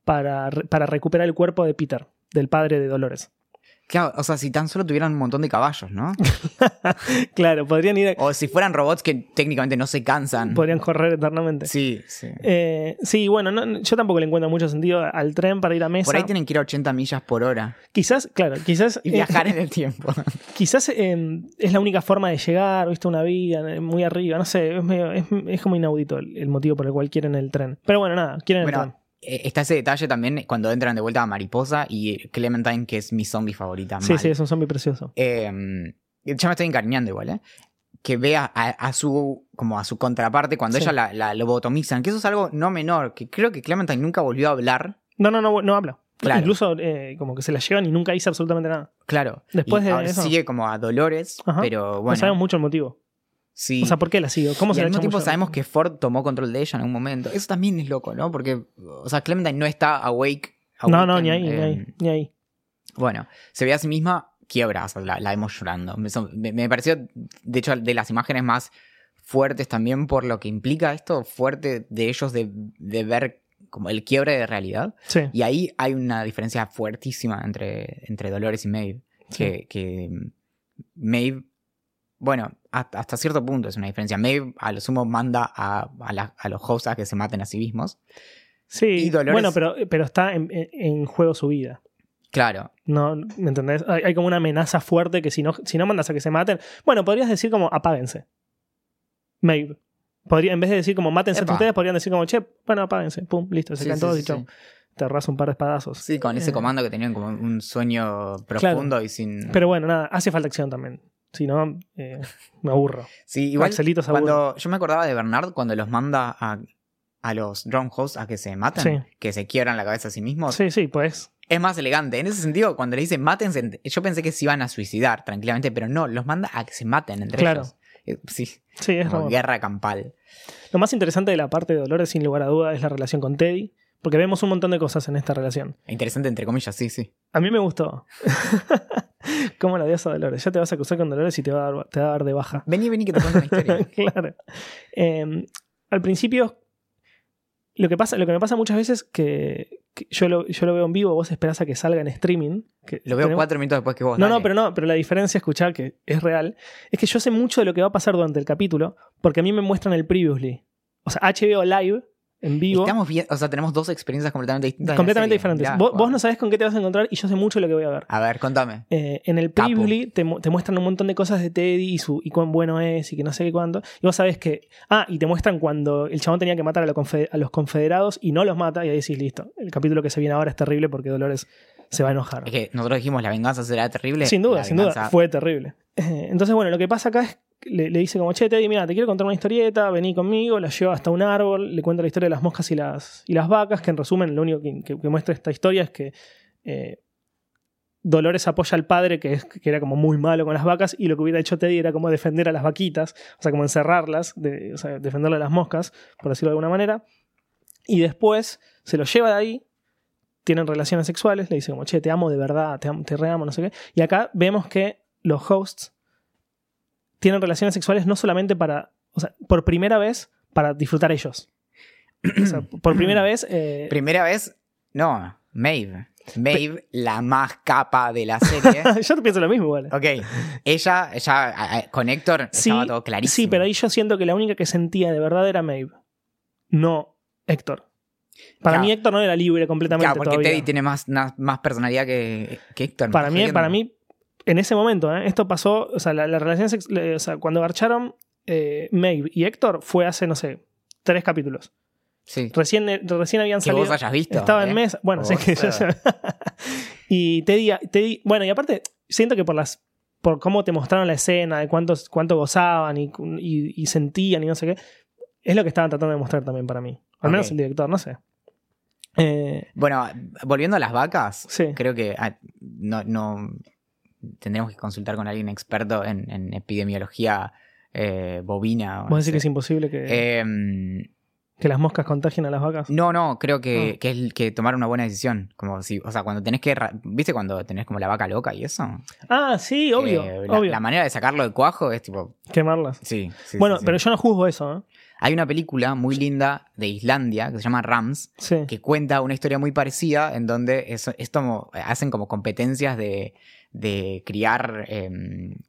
para, para recuperar el cuerpo de Peter, del padre de Dolores. Claro, o sea, si tan solo tuvieran un montón de caballos, ¿no? claro, podrían ir, O si fueran robots que técnicamente no se cansan. podrían correr eternamente. Sí, sí. Eh, sí, bueno, no- yo tampoco le encuentro mucho sentido al tren para ir a mesa. Por ahí tienen que ir a 80 millas por hora Quizás, claro, quizás, y eh, viajar en el tiempo. quizás eh, es la única forma de llegar, viste, una vía eh, muy arriba, no sé, es, medio- es, es como inaudito el, el motivo por el cual quieren el tren. Pero bueno, nada, quieren el tren. Eh, está ese detalle también cuando entran de vuelta a Mariposa y Clementine, que es mi zombie favorita. Sí, mal. sí, es un zombie precioso. Eh, ya me estoy encariñando igual, ¿eh? Que vea a, a su como a su contraparte cuando Sí. ella la, la lobotomizan, que eso es algo no menor, que creo que Clementine nunca volvió a hablar. No, no, no, no habla. Claro. Incluso eh, como que se la llevan y nunca dice absolutamente nada. Claro. Después Y de eso. sigue como a Dolores, Ajá. pero No bueno. sabemos mucho el motivo. Sí. O sea, ¿por qué la sigo? ¿Cómo y se al mismo tiempo sabemos que Ford tomó control de ella en algún momento. Eso también es loco, ¿no? Porque, o sea, Clementine no está awake. No, no, ni ahí, ni eh, ahí, ni ahí. Bueno, se ve a sí misma quiebra, o sea, la, la vemos llorando. Me, pareció, de hecho, de las imágenes más fuertes también por lo que implica esto, fuerte de ellos de, de ver como el quiebre de realidad. Sí. Y ahí hay una diferencia fuertísima entre, entre Dolores y Maeve. Que, que Maeve, bueno, hasta, cierto punto es una diferencia. Maeve a lo sumo manda a, a, la- a los hosts a que se maten a sí mismos. Sí, Y Dolores- bueno, pero, pero está en, juego su vida. Claro, No, ¿Me entendés? Hay, hay como una amenaza fuerte que si no, si no mandas a que se maten. Bueno, podrías decir como apáguense. Maeve. Podría, en vez de decir como mátense entre ustedes, podrían decir como, che, bueno, apáguense. Pum, listo, se Sí, todos sí, y chau. te ahorras un par de espadazos. Sí, con ese Eh, comando que tenían como un sueño profundo y sin. Pero bueno, nada, hace falta acción también. Si no, eh, me aburro. sí, igual Axelito se aburre. cuando yo me acordaba de Bernard cuando los manda a, a los drone hosts a que se maten, Sí. que se quiebran la cabeza a sí mismos. Sí, sí, pues. Es más elegante. En ese sentido, cuando le dicen mátense, yo pensé que se iban a suicidar tranquilamente, pero no, los manda a que se maten entre Claro. ellos. Eh, Sí, Sí, es como como- guerra campal. Lo más interesante de la parte de Dolores, sin lugar a duda, es la relación con Teddy. Porque vemos un montón de cosas en esta relación. Interesante entre comillas, sí, sí. A mí me gustó. ¿Cómo la odias a Dolores? Ya te vas a acusar con Dolores y te va a dar, te va a dar de baja. Vení, vení que te cuento una historia. claro. Eh, al principio, lo que, pasa, lo que me pasa muchas veces que, que yo, lo, yo lo veo en vivo, vos esperás a que salga en streaming. que Lo veo tenemos- cuatro minutos después que vos. No, no, pero no, pero la diferencia, escuchar que es real, es que yo sé mucho de lo que va a pasar durante el capítulo, porque a mí me muestran el previously. O sea, HBO Live, en vivo, Estamos bien, o sea, tenemos dos experiencias completamente distintas. completamente diferentes. Vos, wow. vos no sabés con qué te vas a encontrar y yo sé mucho lo que voy a ver. A ver, contame. Eh, en el previously te, mu- te muestran un montón de cosas de Teddy y, su, y cuán bueno es y que no sé qué cuánto. Y vos sabés que. Ah, y te muestran cuando el chabón tenía que matar a, a los confederados y no los mata. Y ahí decís, listo. El capítulo que se viene ahora es terrible porque Dolores se va a enojar. Es que nosotros dijimos la venganza será terrible. Sin duda, sin duda. Fue terrible. Entonces, bueno, lo que pasa acá es le, dice como, che, Teddy, mira, te quiero contar una historieta, vení conmigo, la lleva hasta un árbol, le cuenta la historia de las moscas y las, y las vacas, que en resumen lo único que, que- muestra esta historia es que eh, Dolores apoya al padre, que, es, que era como muy malo con las vacas, y lo que hubiera hecho Teddy era como defender a las vaquitas, o sea, como encerrarlas, o sea, defenderle a las moscas, por decirlo de alguna manera. Y después se lo lleva de ahí, tienen relaciones sexuales, le dice como, che, te amo de verdad, te, amo, te reamo, no sé qué. Y acá vemos que los hosts tienen relaciones sexuales no solamente para, o sea, por primera vez para disfrutar ellos. O sea, por primera vez... eh, Primera vez, no, Maeve. Maeve, la más capa de la serie. yo pienso lo mismo igual. ok, ella, ella con Héctor Sí, estaba todo clarísimo. sí, pero ahí yo siento que la única que sentía de verdad era Maeve, no Héctor. Para Claro. mí Héctor no era libre completamente Claro, porque todavía. Teddy tiene más, más personalidad que, que Héctor. para mí, para mí, en ese momento, ¿eh? esto pasó, o sea, la, la relación sex- o sea, cuando garcharon eh, Maeve y Héctor fue hace, no sé, tres capítulos. Sí. Recién, eh, recién habían Que salido. vos hayas visto. Estaba ¿eh? en mesa. Bueno, sé que yo Y Teddy, Teddy- Bueno, y aparte, siento que por las. Por cómo te mostraron la escena, de cuántos, cuánto gozaban y, y- y sentían y no sé qué. Es lo que estaban tratando de mostrar también para mí. Al menos el director, no sé. Eh, Bueno, volviendo a las vacas, Sí. creo que ah, no, no tendremos que consultar con alguien experto en, en epidemiología eh, bovina. ¿Vos no decís que es imposible que, Em, que las moscas contagien a las vacas? no, no, creo que, Ah. que es que tomar una buena decisión. Como si, o sea, cuando tenés que. ¿Viste cuando tenés como la vaca loca y eso? Ah, sí, obvio. Eh, la, obvio. la manera de sacarlo del cuajo es tipo. Quemarlas. Sí. sí, bueno, sí, sí. pero yo no juzgo eso, ¿eh? Hay una película muy linda de Islandia que se llama Rams, Sí. que cuenta una historia muy parecida en donde es, es como- hacen como competencias de, de criar, eh,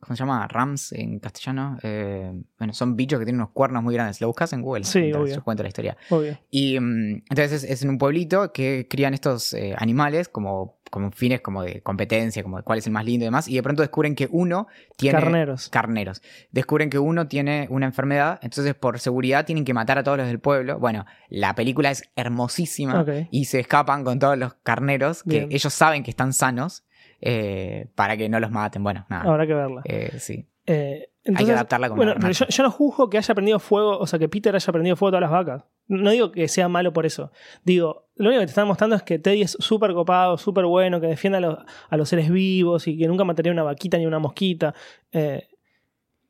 ¿cómo se llama? Rams en castellano. Eh, bueno, son bichos que tienen unos cuernos muy grandes. Lo buscas en Google. Sí, mientras obvio. yo cuento la historia. Obvio. Y mm, entonces es, es en un pueblito que crían estos eh, animales como, como fines como de competencia, como de cuál es el más lindo y demás. Y de pronto descubren que uno tiene... Carneros. Carneros. Descubren que uno tiene una enfermedad, entonces por seguridad tienen que matar a todos los del pueblo. Bueno, la película es hermosísima y se escapan con todos los carneros que Bien. ellos saben que están sanos eh, para que no los maten. Bueno, nada. Habrá que verla. Eh, sí. Eh, Hay que adaptarla como Bueno, pero yo, yo no juzgo que haya prendido fuego, o sea, que Peter haya prendido fuego a todas las vacas. No digo que sea malo por eso. Digo, lo único que te están mostrando es que Teddy es súper copado, súper bueno, que defiende a los, a los seres vivos y que nunca mataría una vaquita ni una mosquita. eh,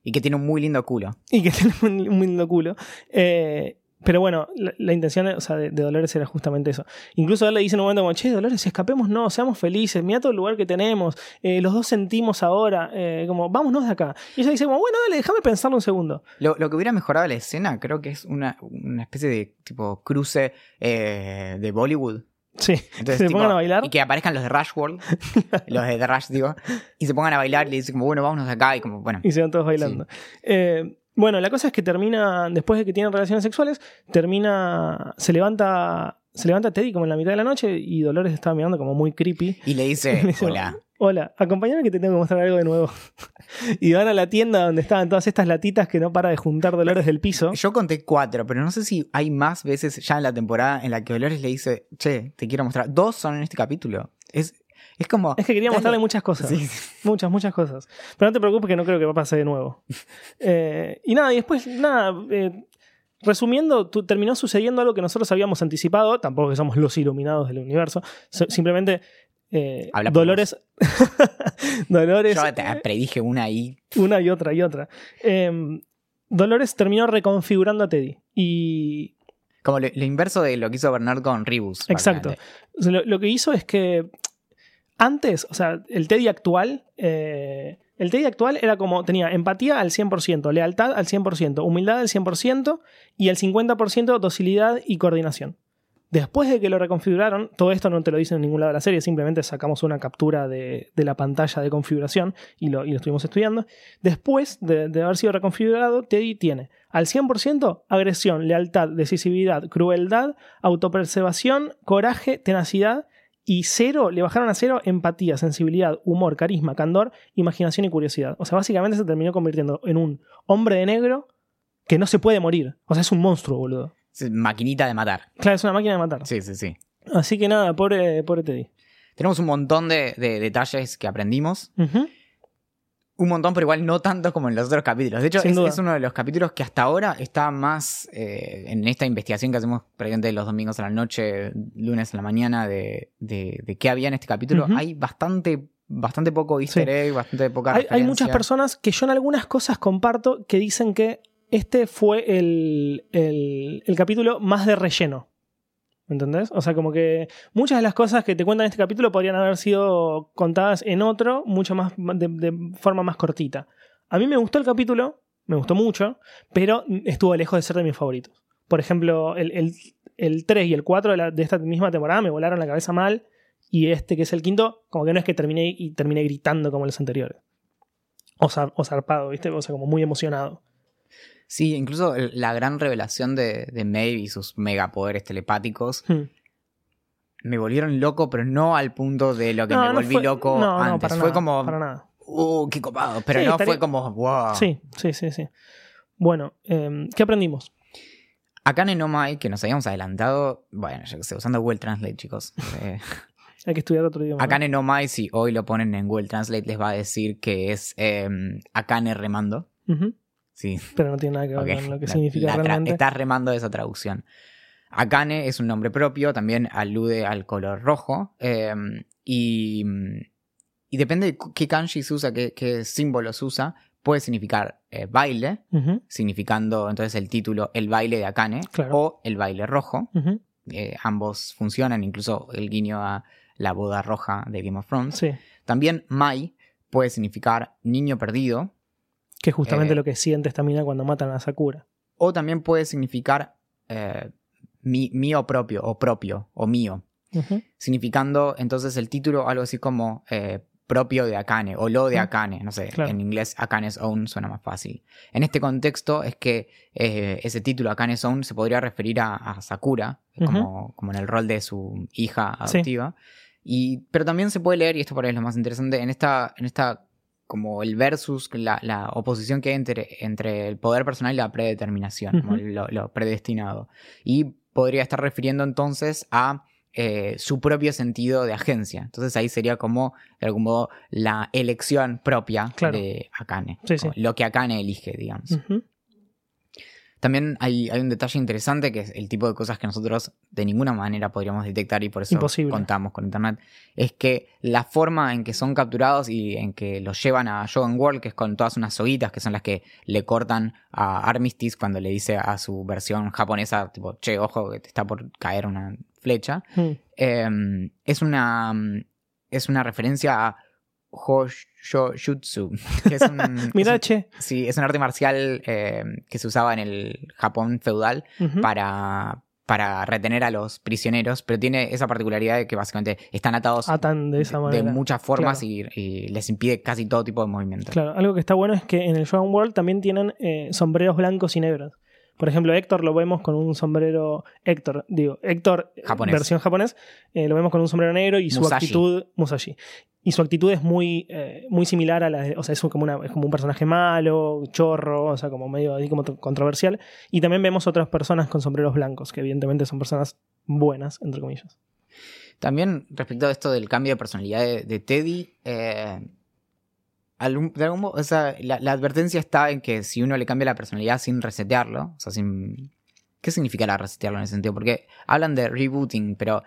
Y que tiene un muy lindo culo. y que tiene un, un lindo culo. Eh, pero bueno, la, la intención o sea, de, de Dolores era justamente eso. Incluso él le dice en un momento como, che, Dolores, escapemos, no, seamos felices, mira todo el lugar que tenemos, eh, los dos sentimos ahora, eh, como, vámonos de acá. Y ella dice como, bueno, dale, déjame pensarlo un segundo. Lo, lo que hubiera mejorado la escena creo que es una, una especie de tipo cruce eh, de Bollywood. Sí, Entonces, se tipo, pongan a bailar. Y que aparezcan los de Rush World, los de The Rush, digo, y se pongan a bailar y le dicen como, bueno, vámonos de acá y como, bueno. Y se van todos bailando. Eh, bueno, la cosa es que termina, después de que tienen relaciones sexuales, termina, se levanta, se levanta Teddy como en la mitad de la noche y Dolores estaba mirando como muy creepy. Y le dice, Le dice, hola. Hola, acompáñame que te tengo que mostrar algo de nuevo. y van a la tienda donde estaban todas estas latitas que no para de juntar Dolores del piso. Yo conté cuatro, pero no sé si hay más veces ya en la temporada en la que Dolores le dice, che, te quiero mostrar. Dos son en este capítulo. Es, es como... Es que quería Dale. mostrarle muchas cosas. Sí, sí. Muchas, muchas cosas. Pero no te preocupes que no creo que va a pasar de nuevo. Eh, y nada, y después, nada. eh, resumiendo, tu- terminó sucediendo algo que nosotros habíamos anticipado. Tampoco que somos los iluminados del universo. so- simplemente. eh, Habla Dolores. Dolores. Yo te predije una ahí. Una y otra y otra. Eh, Dolores terminó reconfigurando a Teddy. Y Como lo, lo inverso de lo que hizo Bernard con Ribus. Exacto. lo que hizo es que antes, o sea, el Teddy actual, eh, el Teddy actual era como, tenía empatía al 100%, lealtad al 100%, humildad al 100% y el 50% docilidad y coordinación. Después de que lo reconfiguraron, todo esto no te lo dicen en ningún lado de la serie, simplemente sacamos una captura de, de la pantalla de configuración y lo, y lo estuvimos estudiando. Después de, de haber sido reconfigurado, Teddy tiene al 100% agresión, lealtad, decisividad, crueldad, autopreservación, coraje, tenacidad y cero, le bajaron a cero empatía, sensibilidad, humor, carisma, candor, imaginación y curiosidad. O sea, básicamente se terminó convirtiendo en un hombre de negro que no se puede morir. O sea, es un monstruo, boludo. Es maquinita de matar. Claro, es una máquina de matar. Sí, sí, sí. Así que nada, pobre, pobre Teddy. Tenemos un montón de, de detalles que aprendimos. Ujú. Un montón, pero igual no tanto como en los otros capítulos. De hecho, es, uno de los capítulos que hasta ahora está más eh, en esta investigación que hacemos prácticamente los domingos a la noche, lunes a la mañana, de, de, de qué había en este capítulo. Hay bastante, bastante poco easter Sí. egg, bastante poca Hay, hay muchas personas que yo en algunas cosas comparto que dicen que este fue el, el- el capítulo más de relleno. ¿Me entendés? O sea, como que muchas de las cosas que te cuentan en este capítulo podrían haber sido contadas en otro, mucho más de, forma más cortita. A mí me gustó el capítulo, me gustó mucho, pero estuvo lejos de ser de mis favoritos. Por ejemplo, el, el, el 3 y el 4 de, la- de esta misma temporada me volaron la cabeza mal. Y este, que es el quinto, como que no es que terminé y terminé gritando como los anteriores. O, zar- o zarpado, ¿viste? O sea, como muy emocionado. Sí, incluso la gran revelación de, de Maeve y sus megapoderes telepáticos Hmm. me volvieron loco, pero no al punto de lo que No, me no volví fue- loco no, antes. para fue nada, como, Para nada. uh, qué copado. Pero Sí, no estaría- fue como, wow. Sí, sí, sí, sí. Bueno, em, ¿qué aprendimos? Akane no Mai, que nos habíamos adelantado, bueno, yo sé, usando Google Translate, chicos. Eh, Hay que estudiar otro idioma. Akane no Mai, si hoy lo ponen en Google Translate, les va a decir que es eh, Akane remando. Ujú, Sí, Pero no tiene nada que ver con lo que La- significa la realmente. Estás remando esa traducción. Akane es un nombre propio, también alude al color rojo. eh, y, y depende de qué kanjis usa, qué, qué símbolos usa, puede significar eh, baile, significando entonces el título El baile de Akane, Claro. o El baile rojo. Eh, ambos funcionan, incluso el guiño a la boda roja de Game of Thrones. Sí, También Mai puede significar niño perdido, que es justamente Eh, lo que siente esta mina cuando matan a Sakura. o también puede significar eh, mi- mío propio, o propio, o mío, significando entonces el título algo así como eh, propio de Akane, o lo de Akane, no sé, claro. en inglés Akane's Own suena más fácil. En este contexto es que eh, ese título Akane's Own se podría referir a, a Sakura, como, como en el rol de su hija Sí. adoptiva. Y, pero también se puede leer, y esto por ahí es lo más interesante, en esta, en esta como el versus, la, la oposición que hay entre, entre el poder personal y la predeterminación, como lo, lo predestinado. Y podría estar refiriendo entonces a eh, su propio sentido de agencia. Entonces ahí sería como, de algún modo, la elección propia Claro. de Akane. Sí, Como sí. Lo que Akane elige, digamos. ujú. También hay, hay un detalle interesante que es el tipo de cosas que nosotros de ninguna manera podríamos detectar y por eso Imposible. contamos con internet. Es que la forma en que son capturados y en que los llevan a Shogun World, que es con todas unas soguitas que son las que le cortan a Armistice cuando le dice a su versión japonesa, tipo, che, ojo, que te está por caer una flecha. Mm, eh, es una es una referencia a Hoshojutsu, que es un, Mirá, es un- che. Sí, es un arte marcial eh, que se usaba en el Japón feudal para, para retener a los prisioneros, pero tiene esa particularidad de que básicamente están atados Atan de esa de manera. muchas formas Claro. y, y les impide casi todo tipo de movimiento. Claro, algo que está bueno es que en el Shogun World también tienen eh, sombreros blancos y negros. Por ejemplo, Héctor lo vemos con un sombrero. Héctor, digo, Héctor, Japonés. versión japonés, eh, lo vemos con un sombrero negro y su Musashi. actitud. Musashi. Y su actitud es muy, eh, muy similar a la. de- O sea, es como, una, es como un personaje malo, chorro, o sea, como medio ahí como controversial. Y también vemos otras personas con sombreros blancos, que evidentemente son personas buenas, entre comillas. También respecto a esto del cambio de personalidad de, Teddy, eh, algún- de algún modo, o sea, la, la advertencia está en que si uno le cambia la personalidad sin resetearlo, o sea, sin... ¿Qué significará resetearlo en ese sentido? Porque hablan de rebooting, pero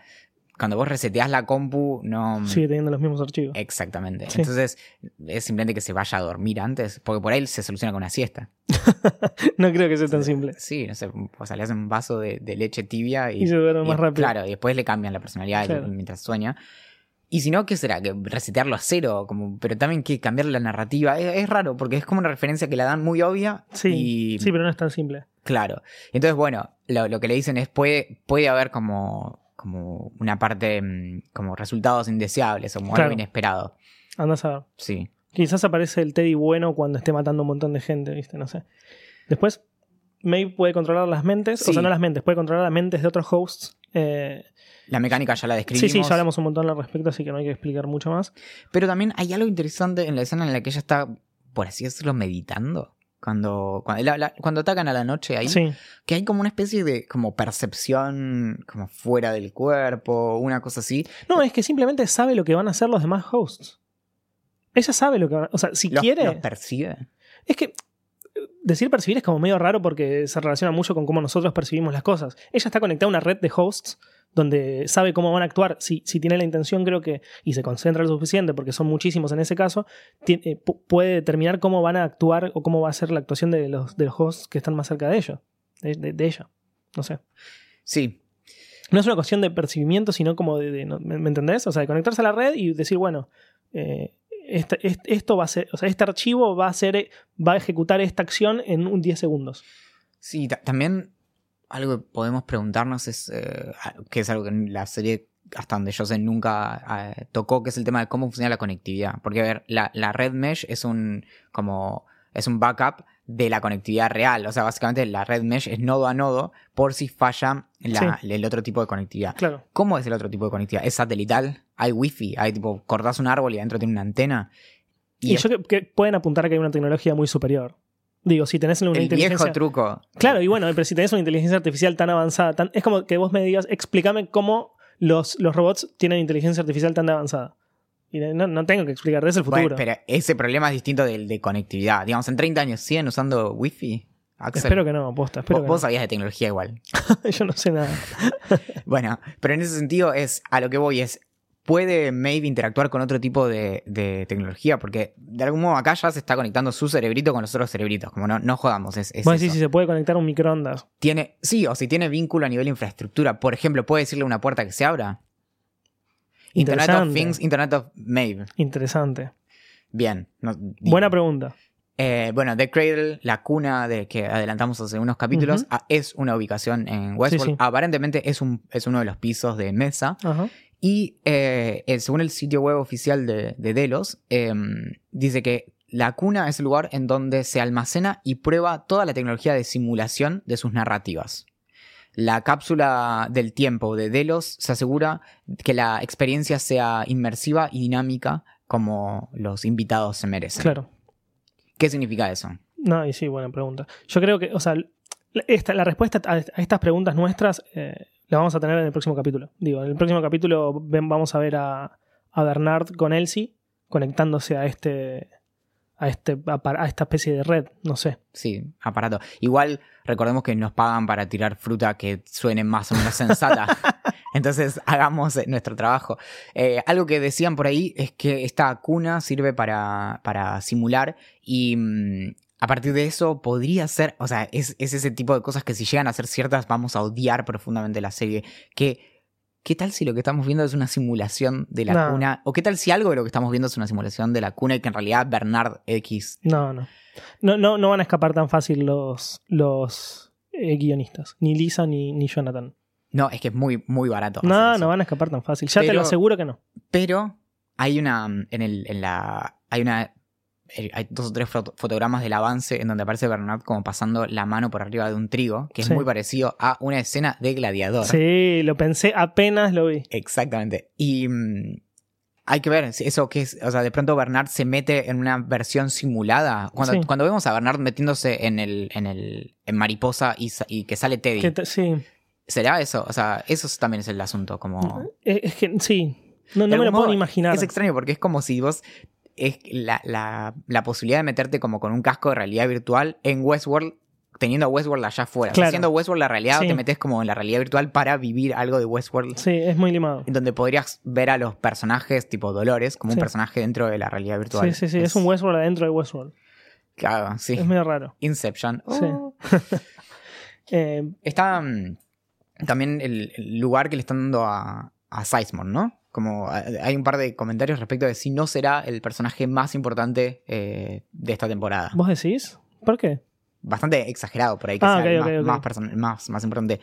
cuando vos reseteás la compu, no... Sigue teniendo los mismos archivos. Exactamente. Sí. Entonces, es simplemente que se vaya a dormir antes, porque por ahí se soluciona con una siesta. no creo que sea tan simple. Sí, no sé, o sea, le hacen un vaso de, de leche tibia y, Y se duerme más rápido. Claro, y después le cambian la personalidad Claro. mientras sueña. Y si no, ¿qué será? ¿Que resetearlo a cero? Como, pero también que cambiar la narrativa. Es, es raro, porque es como una referencia que la dan muy obvia. Sí, y, sí, pero no es tan simple. Claro. Entonces, bueno, lo, lo que le dicen es, puede, puede haber como, como una parte, mm, como resultados indeseables, o como Claro. algo inesperado. Andás a ver. Sí. Quizás aparece el Teddy bueno cuando esté matando un montón de gente, ¿viste? No sé. Después, Maeve puede controlar las mentes, Sí. o sea, no las mentes, puede controlar las mentes de otros hosts. Eh, La mecánica ya la sí, describimos. sí, ya hablamos un montón al respecto, así que no hay que explicar mucho más. Pero también hay algo interesante en la escena en la que ella está, por así decirlo, meditando. Cuando, cuando, la- la- cuando atacan a la noche ahí, Sí, que hay como una especie de como percepción como fuera del cuerpo, una cosa así. no, es que simplemente sabe lo que van a hacer los demás hosts. Ella sabe lo que van a... O sea, si Los, quiere... los percibe. Es que decir percibir es como medio raro porque se relaciona mucho con cómo nosotros percibimos las cosas. Ella está conectada a una red de hosts donde sabe cómo van a actuar. Si, si tiene la intención, creo que, y se concentra lo suficiente, porque son muchísimos en ese caso, eh, pu- puede determinar cómo van a actuar o cómo va a ser la actuación de los, de los hosts que están más cerca de ellos. De, de- de ella. No sé. Sí, No es una cuestión de percibimiento, sino como de. ¿me, me entendés? O sea, de conectarse a la red y decir, bueno, eh, esta- est- esto va a ser. O sea, este archivo va a ser. va a ejecutar esta acción en un 10 segundos. sí. ta- también algo que podemos preguntarnos es, eh, que es algo que en la serie, hasta donde yo sé, nunca eh, tocó, que es el tema de cómo funciona la conectividad. Porque, a ver, la, la red mesh es un, como, es un backup de la conectividad real. O sea, básicamente la red mesh es nodo a nodo por si falla la- el otro tipo de conectividad. Claro. ¿Cómo es el otro tipo de conectividad? ¿Es satelital? ¿Hay wifi? ¿Hay tipo, cortás un árbol y adentro tiene una antena? Y, es yo que, que pueden apuntar a que hay una tecnología muy superior. Digo, si tenés una el inteligencia. viejo truco. Claro, y bueno, pero si tenés una inteligencia artificial tan avanzada, tan- es como que vos me digas, explícame cómo los, los robots tienen inteligencia artificial tan avanzada. Y no, no tengo que explicar, es el futuro. Bueno, pero ese problema es distinto del de conectividad. Digamos, en 30 años siguen usando wifi. Axel, espero que no, aposta, espero vos, que vos no. sabías de tecnología igual. Yo no sé nada. Bueno, pero en ese sentido es a lo que voy es. ¿Puede Maeve interactuar con otro tipo de, de tecnología? Porque de algún modo acá ya se está conectando su cerebrito con los otros cerebritos. Como no, no jodamos, es, es eso. decís si se puede conectar un microondas. Tiene, sí, o si tiene vínculo a nivel de infraestructura. Por ejemplo, ¿puede decirle una puerta que se abra? Internet of. Things, Internet of Maeve. Interesante. Bien. no-. Buena pregunta. Eh, bueno, The Cradle, la cuna de que adelantamos hace unos capítulos, ah, es una ubicación en Westworld. Sí, sí. Aparentemente es, un, es uno de los pisos de Mesa. Ajá. Y eh, eh, según el sitio web oficial de, de Delos, eh, dice que la cuna es el lugar en donde se almacena y prueba toda la tecnología de simulación de sus narrativas. La cápsula del tiempo de Delos se asegura que la experiencia sea inmersiva y dinámica como los invitados se merecen. Claro. ¿Qué significa eso? No, y sí, buena pregunta. Yo creo que, o sea, esta, la respuesta a, a estas preguntas nuestras eh, la vamos a tener en el próximo capítulo. Digo, en el próximo capítulo ven- vamos a ver a, a Bernard con Elsie conectándose a este. A, este, a, esta especie de red, no sé. Sí, aparato. Igual recordemos que nos pagan para tirar fruta que suene más o menos sensata. Entonces hagamos nuestro trabajo. Eh, algo que decían por ahí es que esta cuna sirve para, para simular y mm, a partir de eso podría ser, o sea, es, es ese tipo de cosas que si llegan a ser ciertas vamos a odiar profundamente la serie. Que, ¿Qué tal si lo que estamos viendo es una simulación de la No. cuna? ¿O qué tal si algo de lo que estamos viendo es una simulación de la cuna y que en realidad Bernard X No, no. No, no, no van a escapar tan fácil los, los eh, guionistas. Ni Lisa ni, ni Jonathan. No, es que es muy, muy barato. No, no van a escapar tan fácil. Ya te lo aseguro que no. Pero hay una. En, el, en la. Hay una hay dos o tres foto- fotogramas del avance en donde aparece Bernard como pasando la mano por arriba de un trigo, que es muy parecido a una escena de Gladiador. Sí, lo pensé apenas lo vi. Exactamente. Y mm, hay que ver eso que es, o sea, de pronto Bernard se mete en una versión simulada. Cuando, Sí. cuando vemos a Bernard metiéndose en el, en el, en mariposa y, que sale Teddy, Que sí, ¿será eso? O sea, eso es- también es el asunto, como... es, es que sí, no, me lo puedo modo, ni imaginar. Es extraño porque es como si vos. Es la, la, la posibilidad de meterte como con un casco de realidad virtual en Westworld, teniendo a Westworld allá afuera. O sea, Claro. siendo Westworld la realidad, Sí. te metes como en la realidad virtual para vivir algo de Westworld. Sí, es muy limado. En donde podrías ver a los personajes tipo Dolores como Sí. un personaje dentro de la realidad virtual. Sí, sí, sí, es, un Westworld adentro de Westworld. Claro, sí. Es medio raro. Inception. Sí. Oh. Eh, Está mm, también el, el lugar que le están dando a, a Sizemore, ¿no? Como hay un par de comentarios respecto de si no será el personaje más importante eh, de esta temporada. ¿Vos decís? ¿Por qué? Bastante exagerado por ahí que Ah, sea el más, ok. más más, más importante.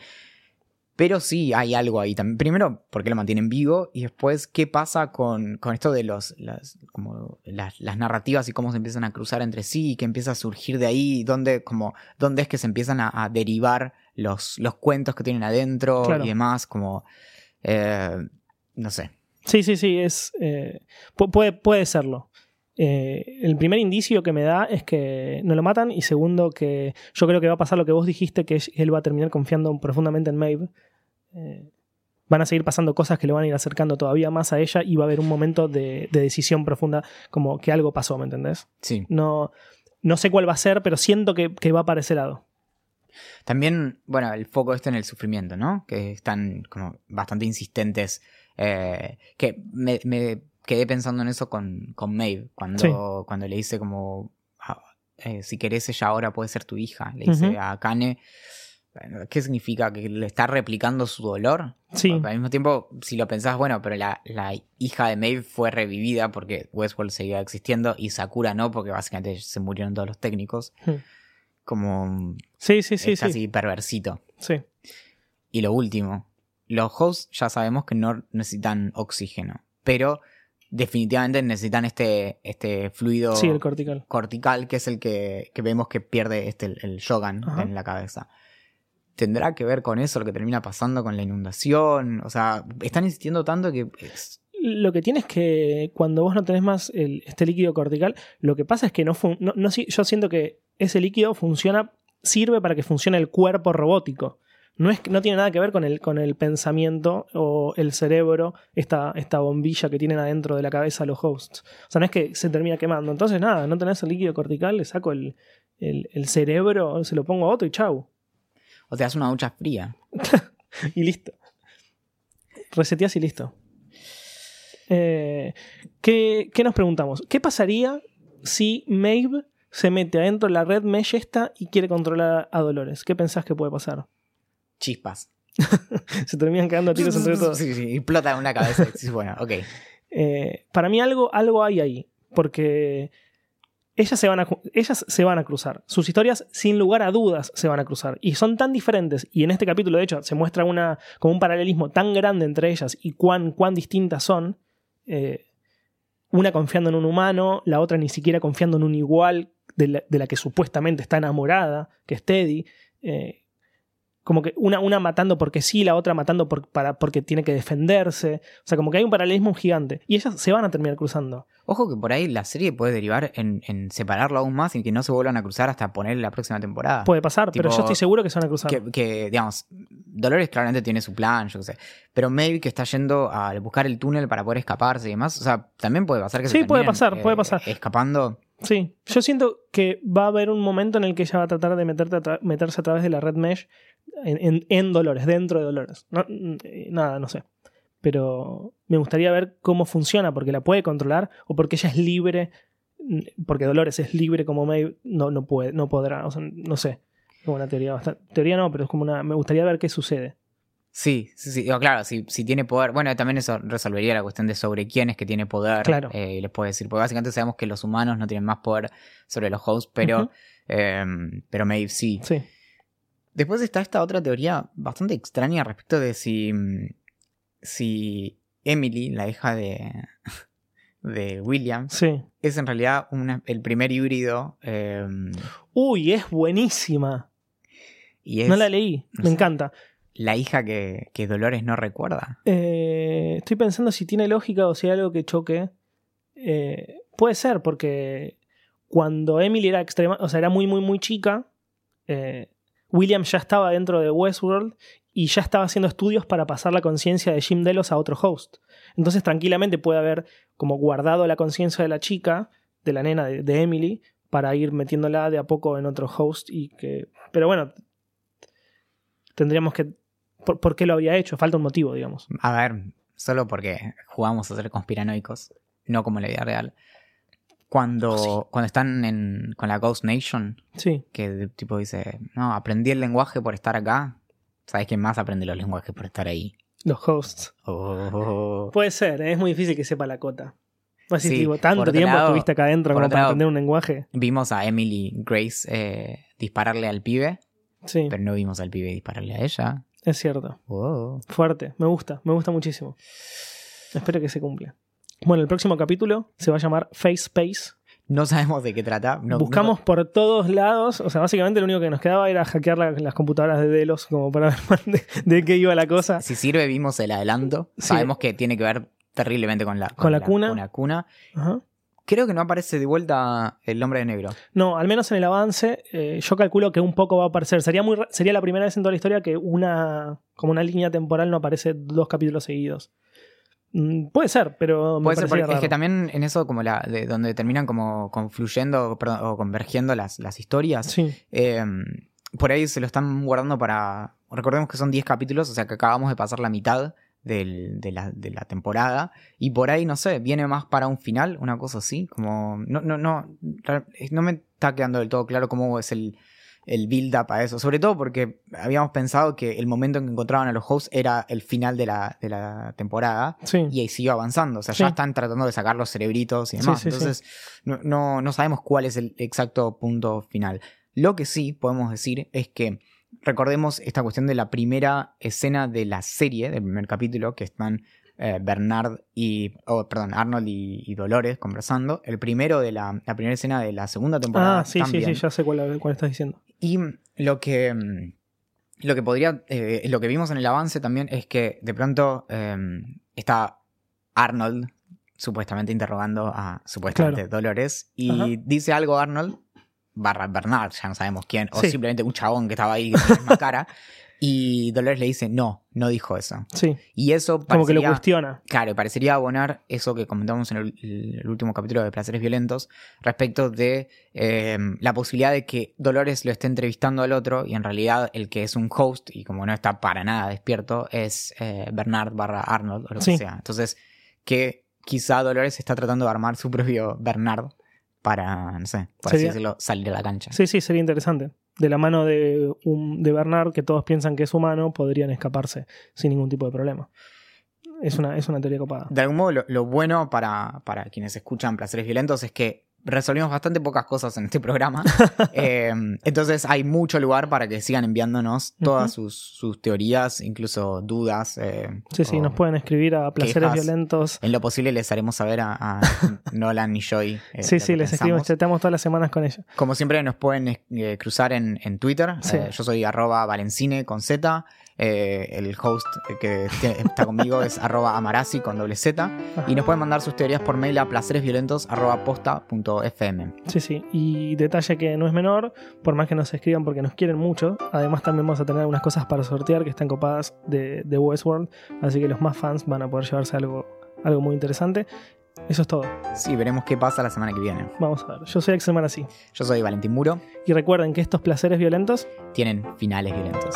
Pero sí hay algo ahí también. Primero, porque lo mantienen vivo. Y después, ¿qué pasa con, con esto de los, las, como las, las narrativas y cómo se empiezan a cruzar entre sí? Y qué empieza a surgir de ahí. ¿Dónde, como, dónde es que se empiezan a, a derivar los, los cuentos que tienen adentro Claro. y demás? Como, eh, no sé. Sí, sí, sí, es. eh, pu- puede, puede serlo. Eh, el primer indicio que me da es que no lo matan y segundo que yo creo que va a pasar lo que vos dijiste, que él va a terminar confiando profundamente en Maeve. Eh, van a seguir pasando cosas que lo van a ir acercando todavía más a ella y va a haber un momento de, de decisión profunda, como que algo pasó, ¿me entendés? Sí. No, no sé cuál va a ser, pero siento que, que va para ese lado. También, bueno, el foco este en el sufrimiento, ¿no? Que están como bastante insistentes. Eh, que me, me quedé pensando en eso con, con Maeve, cuando, Sí. cuando le dice como, ah, eh, si querés ella ahora puede ser tu hija, le dice a Kane. ¿Qué significa? ¿Que le está replicando su dolor? Sí. Al mismo tiempo, si lo pensás, bueno, pero la, la hija de Maeve fue revivida porque Westworld seguía existiendo y Sakura no, porque básicamente se murieron todos los técnicos. Hmm. Como Sí, sí, sí, es sí. casi perversito. sí. Y lo último, los hosts ya sabemos que no necesitan oxígeno, pero definitivamente necesitan este, este fluido Sí, el cortical. cortical que es el que, que vemos que pierde este, el Shogun Ajá. en la cabeza. ¿Tendrá que ver con eso lo que termina pasando con la inundación? O sea, están insistiendo tanto que... es- Lo que tienes que cuando vos no tenés más el- este líquido cortical, lo que pasa es que no, no, no si- yo siento que ese líquido funciona, sirve para que funcione el cuerpo robótico. No, es, no tiene nada que ver con el, con el pensamiento o el cerebro, esta, esta bombilla que tienen adentro de la cabeza los hosts. O sea, no es que se termina quemando. Entonces, nada, no tenés el líquido cortical, le saco el, el- el cerebro, se lo pongo a otro y chau. o te das una ducha fría. Y listo. Reseteas y listo. Eh, ¿qué, qué nos preguntamos? ¿Qué pasaría si Maeve se mete adentro de la red mesh esta y quiere controlar a Dolores? ¿Qué pensás que puede pasar? Chispas. Se terminan quedando a tiros entre todos. Sí, sí, explota en una cabeza. decís, bueno, ok. Eh, para mí algo, algo hay ahí. Porque ellas se, van a, ellas se van a cruzar. Sus historias, sin lugar a dudas, se van a cruzar. Y son tan diferentes. Y en este capítulo, de hecho, se muestra una, como un paralelismo tan grande entre ellas y cuán, cuán distintas son. eh, una confiando en un humano, la otra ni siquiera confiando en un igual de la, de la que supuestamente está enamorada, que es Teddy. Eh, como que una, una matando porque sí, la otra matando por- para, porque tiene que defenderse. O sea, como que hay un paralelismo gigante. Y ellas se van a terminar cruzando. Ojo que por ahí la serie puede derivar en, en separarlo aún más y que no se vuelvan a cruzar hasta poner la próxima temporada. Puede pasar, pero yo estoy seguro que se van a cruzar. que, que, digamos, Dolores claramente tiene su plan, yo qué sé. Pero Maeve que está yendo a buscar el túnel para poder escaparse y demás. O sea, también puede pasar que Sí, se puede pasar, puede pasar. Escapando. Sí, yo siento que va a haber un momento en el que ella va a tratar de meterte a meterse a través de la red mesh en, en- en Dolores, dentro de Dolores. No, eh, nada, no sé. Pero me gustaría ver cómo funciona, porque la puede controlar o porque ella es libre, mm, porque Dolores es libre como Maeve, no, no, puede, no podrá. O sea, no sé. Como una teoría bastante. Teoría no, pero es como una. Me gustaría ver qué sucede. Sí, sí, sí. Claro, si, si tiene poder. Bueno, también eso resolvería la cuestión de sobre quién es que tiene poder. Claro. eh, y les puedo decir. Porque básicamente sabemos que los humanos no tienen más poder sobre los hosts, pero, eh, pero Maeve sí. Sí. Después está esta otra teoría bastante extraña respecto de si, mm, si Emily, la hija de, de William Sí. es en realidad una- el primer híbrido eh, Uy, es buenísima. y es No la leí. no Me sé. encanta. la hija que, que Dolores no recuerda. Eh, estoy pensando si tiene lógica o si hay algo que choque. Eh, puede ser, porque cuando Emily era extrema, o sea, era muy, muy, muy chica, eh, William ya estaba dentro de Westworld y ya estaba haciendo estudios para pasar la conciencia de Jim Delos a otro host. Entonces, tranquilamente puede haber como guardado la conciencia de la chica, de la nena de, Emily, para ir metiéndola de a poco en otro host y que. Pero bueno. Tendríamos que. ¿Por, por qué lo habría hecho? Falta un motivo, digamos. A ver, solo porque jugamos a ser conspiranoicos, no como en la vida real. Cuando, Oh, sí. cuando están en, con la Ghost Nation, Sí. que tipo dice, no, aprendí el lenguaje por estar acá. ¿Sabes quién más aprende los lenguajes por estar ahí? Los hosts. Oh. Puede ser, ¿eh? es muy difícil que sepa la cota. Decís, Sí, tipo, tanto tiempo lado- estuviste acá adentro como para lado- aprender un lenguaje. Vimos a Emily Grace eh, dispararle al pibe, Sí, pero no vimos al pibe dispararle a ella. es cierto. Oh. Fuerte, me gusta, me gusta muchísimo. Espero que se cumpla. Bueno, el próximo capítulo se va a llamar Face Space. No sabemos de qué trata. no- Buscamos no- por todos lados, o sea, básicamente lo único que nos quedaba era hackear la- las computadoras de Delos como para ver de, de qué iba la cosa. si sirve, vimos el adelanto. Sí. Sabemos que tiene que ver terriblemente con la, Con la cuna. Con la cuna. Ajá. Creo que no aparece de vuelta el hombre de negro. No, al menos en el avance, eh, yo calculo que un poco va a aparecer. Sería, muy, sería la primera vez en toda la historia que una, como una línea temporal no aparece dos capítulos seguidos. Mm, puede ser, pero me Puede ser, porque es que también en eso, como la de donde terminan como confluyendo perdón, o convergiendo las, las historias, Sí, eh, por ahí se lo están guardando para. Recordemos que son 10 capítulos, o sea que acabamos de pasar la mitad del- de, la, de la temporada. Y por ahí, no sé, viene más para un final, una cosa así. Como. No, no, no. No me está quedando del todo claro cómo es el, el build-up a eso. Sobre todo porque habíamos pensado que el momento en que encontraban a los hosts era el final de la, de la temporada sí. y ahí siguió avanzando. O sea, Sí. ya están tratando de sacar los cerebritos y demás. Sí, Entonces, No, no, no sabemos cuál es el exacto punto final. Lo que sí podemos decir es que recordemos esta cuestión de la primera escena de la serie, del primer capítulo, que están eh, Bernard y. oh, perdón, Arnold y, y Dolores conversando. El primero de la, la primera escena de la segunda temporada. Ah, sí, sí, sí, ya sé cuál, cuál estás diciendo. Y lo que. mm, Lo que podría. eh, lo que vimos en el avance también es que de pronto eh, está Arnold supuestamente interrogando a supuestamente Claro. Dolores. Y Ajá. dice algo Arnold, barra Bernard, ya no sabemos quién, o Sí. simplemente un chabón que estaba ahí con la misma cara. Y Dolores le dice, no, no dijo eso. Sí, Y eso como que lo cuestiona. Claro, parecería abonar eso que comentamos en el, el último capítulo de Placeres Violentos respecto de eh, la posibilidad de que Dolores lo esté entrevistando al otro y en realidad el que es un host y como no está para nada despierto es eh, Bernard barra Arnold o lo Sí. que sea. Entonces, que quizá Dolores está tratando de armar su propio Bernard para, no sé, por así decirlo, salir a la cancha. Sí, sí, sería interesante. De la mano de, un, de Bernard, que todos piensan que es humano, podrían escaparse sin ningún tipo de problema. Es una, es una teoría copada. De algún modo, lo, bueno para, para quienes escuchan Placeres Violentos es que resolvimos bastante pocas cosas en este programa. Eh, entonces hay mucho lugar para que sigan enviándonos todas sus, sus teorías, incluso dudas. eh, Sí, sí, nos pueden escribir a placeres quejas. violentos. En lo posible les haremos saber a, a Nolan y Joy. eh, Sí, sí, les escribimos, chateamos todas las semanas con ellos. Como siempre nos pueden cruzar en, en Twitter. Sí. Yo soy arroba valencine con Z. Eh, el host que está conmigo es arroba amarazzi con doble Z. Y nos pueden mandar sus teorías por mail a placeresviolentos arroba posta punto fm. Sí, sí. Y detalle que no es menor, por más que nos escriban porque nos quieren mucho, además también vamos a tener algunas cosas para sortear que están copadas de, de Westworld, así que los más fans van a poder llevarse algo, algo muy interesante. Eso es todo. Sí, veremos qué pasa la semana que viene. Vamos a ver. Yo soy Axel Marasí. Yo soy Valentín Muro. Y recuerden que estos placeres violentos Tienen finales violentos.